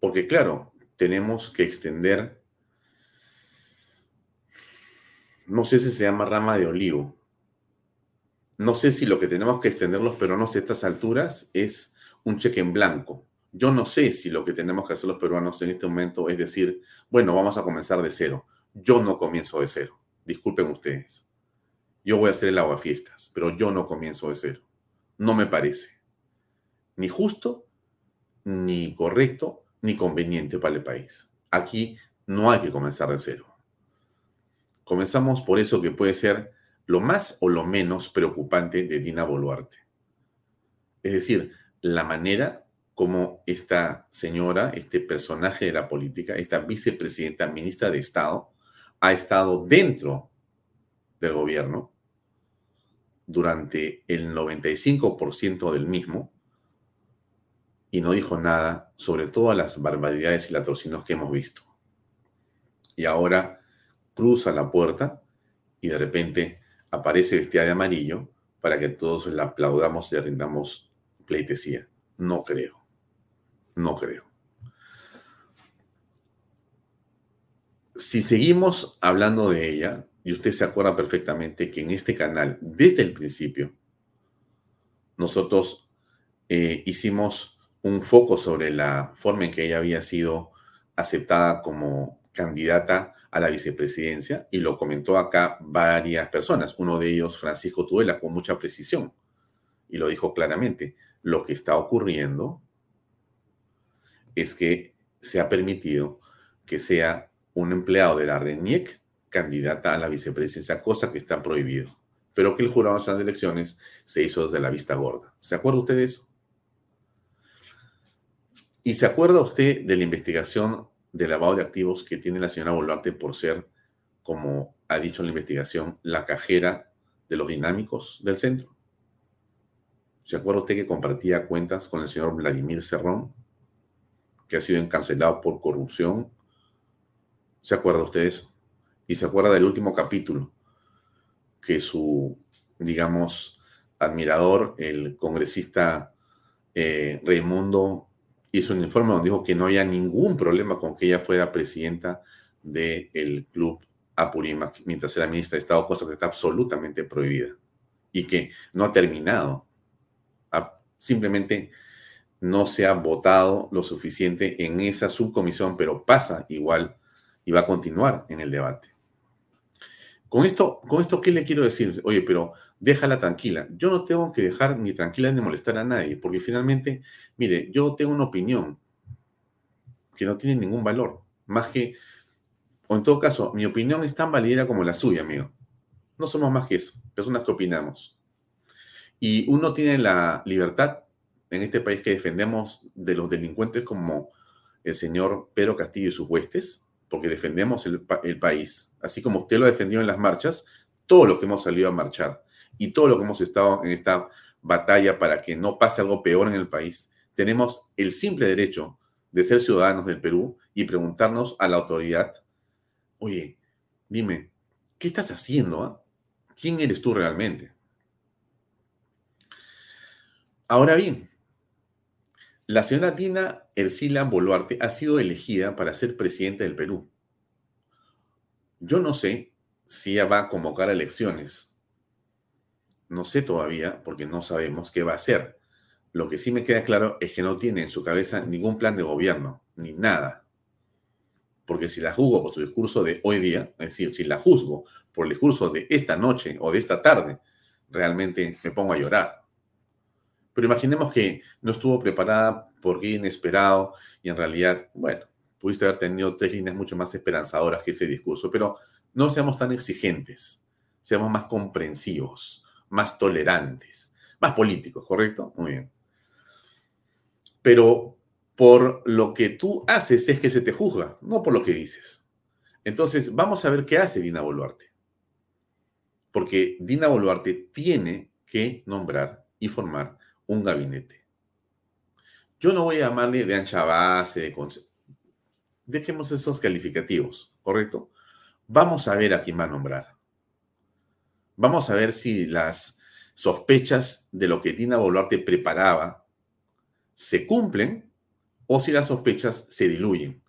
porque claro, tenemos que extender, no sé si se llama rama de olivo. No sé si lo que tenemos que extender los peruanos a estas alturas es un cheque en blanco. Yo no sé si lo que tenemos que hacer los peruanos en este momento es decir, bueno, vamos a comenzar de cero. Yo no comienzo de cero. Disculpen ustedes. Yo voy a hacer el aguafiestas, pero yo no comienzo de cero. No me parece ni justo ni correcto ni conveniente para el país. Aquí no hay que comenzar de cero. Comenzamos por eso que puede ser lo más o lo menos preocupante de Dina Boluarte. Es decir, la manera como esta señora, este personaje de la política, esta vicepresidenta, ministra de Estado, ha estado dentro del gobierno durante el 95% del mismo y no dijo nada sobre todas las barbaridades y latrocinos que hemos visto. Y ahora cruza la puerta y de repente aparece vestida de amarillo para que todos la aplaudamos y le rindamos pleitesía. No creo. No creo. Si seguimos hablando de ella, y usted se acuerda perfectamente que en este canal, desde el principio, nosotros eh, hicimos un foco sobre la forma en que ella había sido aceptada como candidata a la vicepresidencia y lo comentó acá varias personas, uno de ellos Francisco Tuela con mucha precisión y lo dijo claramente, lo que está ocurriendo es que se ha permitido que sea un empleado de la RENIEC candidata a la vicepresidencia, cosa que está prohibido, pero que el Jurado de Elecciones se hizo desde la vista gorda. ¿Se acuerda usted de eso? ¿Y se acuerda usted de la investigación de lavado de activos que tiene la señora Boluarte por ser, como ha dicho en la investigación, la cajera de los dinámicos del centro. ¿Se acuerda usted que compartía cuentas con el señor Vladimir Cerrón, que ha sido encarcelado por corrupción? ¿Se acuerda usted de eso? Y se acuerda del último capítulo, que su, digamos, admirador, el congresista eh, Raimundo hizo un informe donde dijo que no había ningún problema con que ella fuera presidenta del club Apurímac mientras era ministra de Estado, cosa que está absolutamente prohibida y que no ha terminado. simplemente no se ha votado lo suficiente en esa subcomisión, pero pasa igual y va a continuar en el debate. Con esto, con esto, ¿qué le quiero decir? Oye, pero déjala tranquila. Yo no tengo que dejar ni tranquila ni molestar a nadie, porque finalmente, mire, yo tengo una opinión que no tiene ningún valor, más que, o en todo caso, mi opinión es tan válida como la suya, amigo. No somos más que eso, personas que opinamos. Y uno tiene la libertad en este país que defendemos de los delincuentes como el señor Pedro Castillo y sus huestes, porque defendemos el, país, así como usted lo ha defendido en las marchas, todo lo que hemos salido a marchar y todo lo que hemos estado en esta batalla para que no pase algo peor en el país, tenemos el simple derecho de ser ciudadanos del Perú y preguntarnos a la autoridad, oye, dime, ¿qué estás haciendo? Ah? ¿Quién eres tú realmente? Ahora bien, la señora Tina Ercila Boluarte ha sido elegida para ser presidenta del Perú. Yo no sé si ella va a convocar elecciones. No sé todavía, porque no sabemos qué va a hacer. Lo que sí me queda claro es que no tiene en su cabeza ningún plan de gobierno, ni nada. Porque si la juzgo por su discurso de hoy día, es decir, si la juzgo por el discurso de esta noche o de esta tarde, realmente me pongo a llorar. Pero imaginemos que no estuvo preparada porque inesperado y en realidad, bueno, pudiste haber tenido tres líneas mucho más esperanzadoras que ese discurso, pero no seamos tan exigentes, seamos más comprensivos, más tolerantes, más políticos, ¿correcto? Muy bien. Pero por lo que tú haces es que se te juzga, no por lo que dices. Entonces, vamos a ver qué hace Dina Boluarte. Porque Dina Boluarte tiene que nombrar y formar un gabinete. Yo no voy a llamarle de ancha base, de Dejemos esos calificativos, ¿correcto? Vamos a ver a quién va a nombrar. Vamos a ver si las sospechas de lo que Tina Boluarte preparaba se cumplen o si las sospechas se diluyen.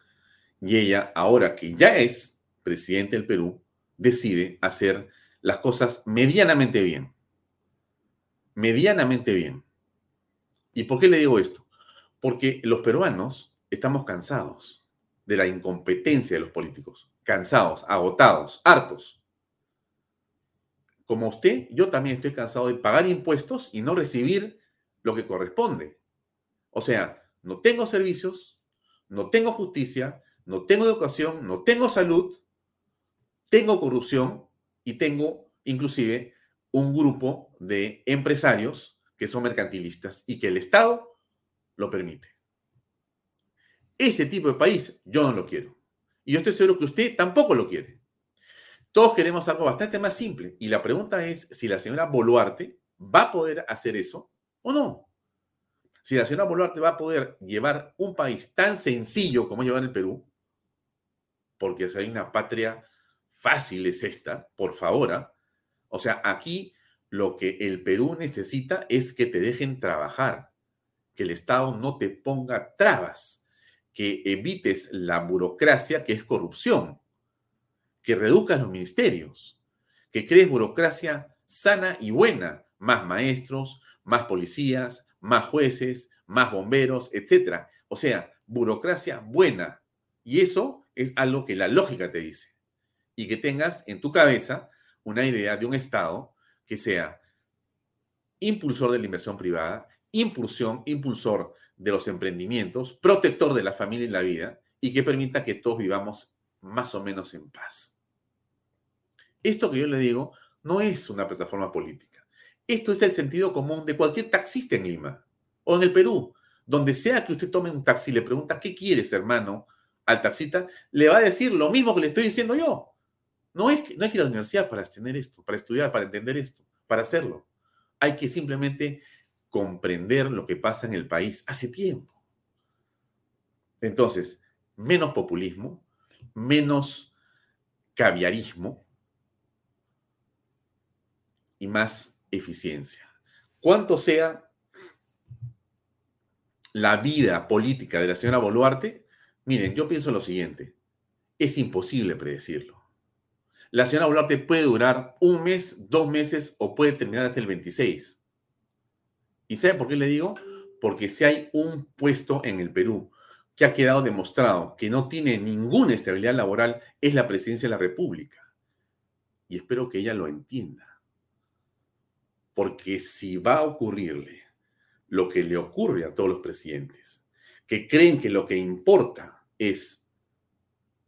Y ella, ahora que ya es presidente del Perú, decide hacer las cosas medianamente bien. Medianamente bien. ¿Y por qué le digo esto? Porque los peruanos estamos cansados de la incompetencia de los políticos, cansados, agotados, hartos. Como usted, yo también estoy cansado de pagar impuestos y no recibir lo que corresponde. O sea, no tengo servicios, no tengo justicia, no tengo educación, no tengo salud, tengo corrupción y tengo inclusive un grupo de empresarios que son mercantilistas y que el Estado lo permite. Ese tipo de país yo no lo quiero. Y yo estoy seguro que usted tampoco lo quiere. Todos queremos algo bastante más simple. Y la pregunta es si la señora Boluarte va a poder hacer eso o no. Si la señora Boluarte va a poder llevar un país tan sencillo como llevar el Perú, porque si hay una patria fácil es esta, por favor. ¿ah? O sea, aquí lo que el Perú necesita es que te dejen trabajar, que el Estado no te ponga trabas, que evites la burocracia que es corrupción, que reduzcas los ministerios, que crees burocracia sana y buena, más maestros, más policías, más jueces, más bomberos, etc. O sea, burocracia buena. Y eso es algo que la lógica te dice y que tengas en tu cabeza una idea de un Estado que sea impulsor de la inversión privada, impulsión, impulsor de los emprendimientos, protector de la familia y la vida, y que permita que todos vivamos más o menos en paz. Esto que yo le digo no es una plataforma política. Esto es el sentido común de cualquier taxista en Lima o en el Perú. Donde sea que usted tome un taxi y le pregunta, ¿qué quieres, hermano? Al taxista, le va a decir lo mismo que le estoy diciendo yo. No no hay que ir a la universidad para tener esto, para estudiar, para entender esto, para hacerlo. Hay que simplemente comprender lo que pasa en el país hace tiempo. Entonces, menos populismo, menos caviarismo y más eficiencia. Cuánto sea la vida política de la señora Boluarte, miren, yo pienso lo siguiente, es imposible predecirlo la señora Boluarte puede durar un mes, dos meses o puede terminar hasta el 26. ¿Y sabe por qué le digo? Porque si hay un puesto en el Perú que ha quedado demostrado que no tiene ninguna estabilidad laboral, es la presidencia de la República. Y espero que ella lo entienda. Porque si va a ocurrirle lo que le ocurre a todos los presidentes, que creen que lo que importa es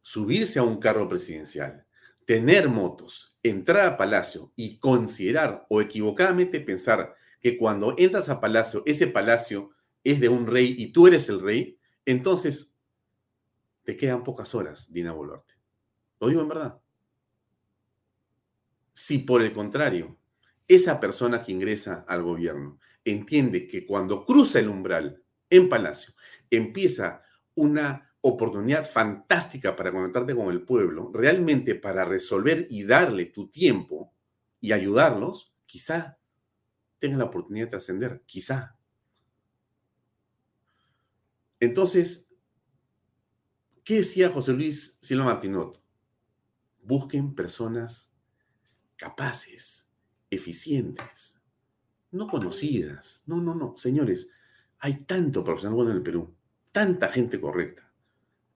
subirse a un carro presidencial, tener motos, entrar a Palacio y considerar o equivocadamente pensar que cuando entras a Palacio, ese palacio es de un rey y tú eres el rey, entonces te quedan pocas horas, Dina Boluarte. Lo digo en verdad. Si por el contrario, esa persona que ingresa al gobierno entiende que cuando cruza el umbral en Palacio, empieza una oportunidad fantástica para conectarte con el pueblo, realmente para resolver y darle tu tiempo y ayudarlos, quizá tenga la oportunidad de trascender, quizá. Entonces, ¿qué decía José Luis Silva Martinot? Busquen personas capaces, eficientes, no conocidas. No, no, no, señores, hay tanto profesional bueno en el Perú, tanta gente correcta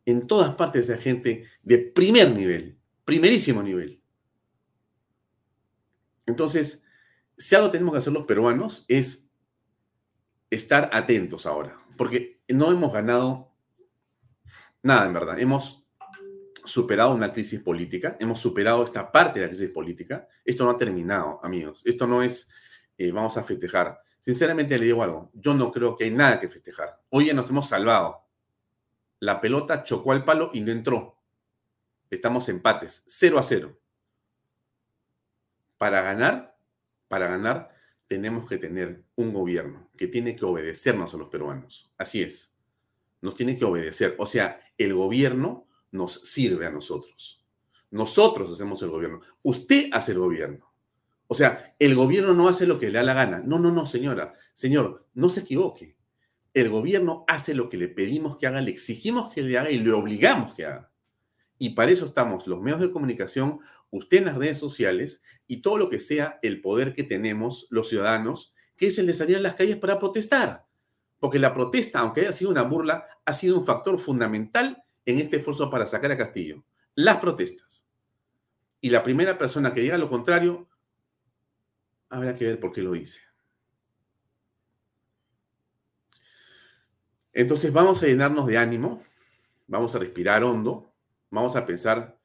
en todas partes hay gente de primer nivel, primerísimo nivel. Entonces, si algo tenemos que hacer los peruanos es estar atentos ahora, porque no hemos ganado nada en verdad. Hemos superado una crisis política, hemos superado esta parte de la crisis política. Esto no ha terminado, amigos. Esto no es, eh, vamos a festejar. Sinceramente le digo algo, yo no creo que hay nada que festejar. Hoy ya nos hemos salvado la pelota chocó al palo y no entró. Estamos empates, 0 a 0. Para ganar, para ganar, tenemos que tener un gobierno que tiene que obedecernos a los peruanos. Así es. Nos tiene que obedecer. O sea, el gobierno nos sirve a nosotros. Nosotros hacemos el gobierno. Usted hace el gobierno. O sea, el gobierno no hace lo que le da la gana. No, no, no, señora. Señor, no se equivoque el gobierno hace lo que le pedimos que haga, le exigimos que le haga y le obligamos que haga. Y para eso estamos los medios de comunicación, usted en las redes sociales y todo lo que sea el poder que tenemos los ciudadanos, que es el de salir a las calles para protestar. Porque la protesta, aunque haya sido una burla, ha sido un factor fundamental en este esfuerzo para sacar a Castillo. Las protestas. Y la primera persona que diga lo contrario, habrá que ver por qué lo dice. Entonces vamos a llenarnos de ánimo, vamos a respirar hondo, vamos a pensar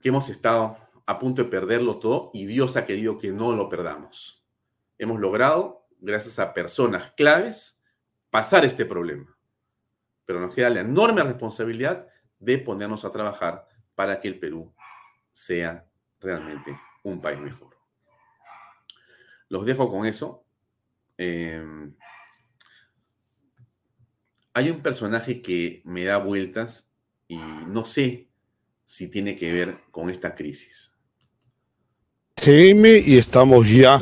que hemos estado a punto de perderlo todo y Dios ha querido que no lo perdamos. Hemos logrado, gracias a personas claves, pasar este problema. Pero nos queda la enorme responsabilidad de ponernos a trabajar para que el Perú sea realmente un país mejor. Los dejo con eso. Em, hay un personaje que me da vueltas y no sé si tiene que ver con esta crisis. CM y estamos ya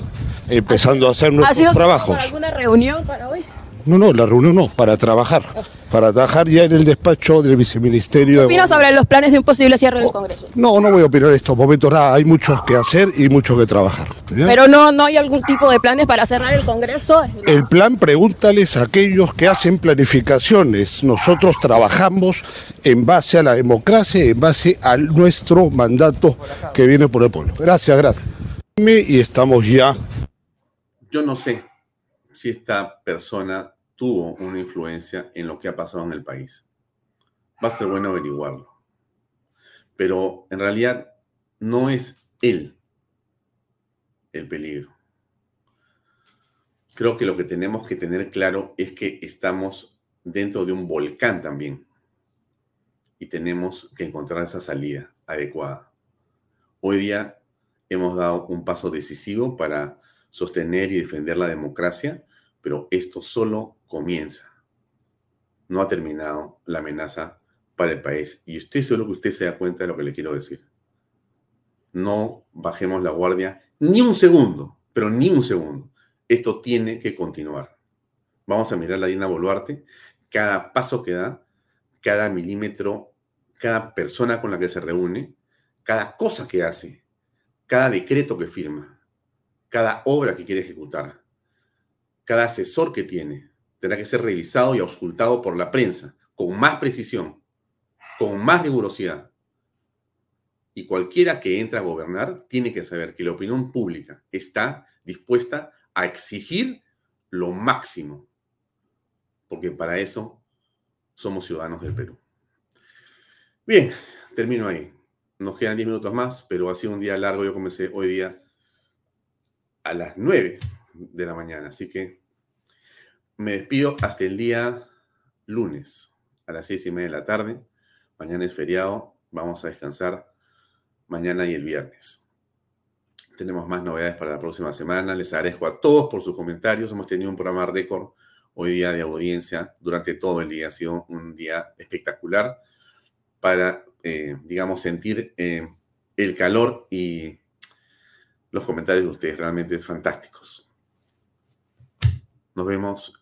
empezando a hacer nuestros trabajos. ¿Alguna reunión para hoy? No, no, la reunión no, para trabajar. Para trabajar ya en el despacho del viceministerio. ¿Qué opinas sobre los planes de un posible cierre del Congreso? No, no voy a opinar en estos momentos nada. Hay muchos que hacer y muchos que trabajar. Pero no, no hay algún tipo de planes para cerrar el Congreso. El plan, pregúntales a aquellos que hacen planificaciones. Nosotros trabajamos en base a la democracia, en base a nuestro mandato que viene por el pueblo. Gracias, gracias. Y estamos ya. Yo no sé si esta persona tuvo una influencia en lo que ha pasado en el país. Va a ser bueno averiguarlo. Pero en realidad no es él el peligro. Creo que lo que tenemos que tener claro es que estamos dentro de un volcán también y tenemos que encontrar esa salida adecuada. Hoy día hemos dado un paso decisivo para sostener y defender la democracia, pero esto solo comienza. No ha terminado la amenaza para el país. Y estoy seguro que usted se da cuenta de lo que le quiero decir. No bajemos la guardia ni un segundo, pero ni un segundo. Esto tiene que continuar. Vamos a mirar la Dina Boluarte. Cada paso que da, cada milímetro, cada persona con la que se reúne, cada cosa que hace, cada decreto que firma, cada obra que quiere ejecutar, cada asesor que tiene, tendrá que ser revisado y auscultado por la prensa con más precisión, con más rigurosidad. Y cualquiera que entre a gobernar tiene que saber que la opinión pública está dispuesta a exigir lo máximo, porque para eso somos ciudadanos del Perú. Bien, termino ahí. Nos quedan 10 minutos más, pero ha sido un día largo. Yo comencé hoy día a las 9 de la mañana, así que me despido hasta el día lunes a las 6 y media de la tarde. Mañana es feriado, vamos a descansar mañana y el viernes. Tenemos más novedades para la próxima semana. Les agradezco a todos por sus comentarios. Hemos tenido un programa récord hoy día de audiencia durante todo el día. Ha sido un día espectacular para eh, digamos, sentir eh, el calor y los comentarios de ustedes realmente es fantásticos. Nos vemos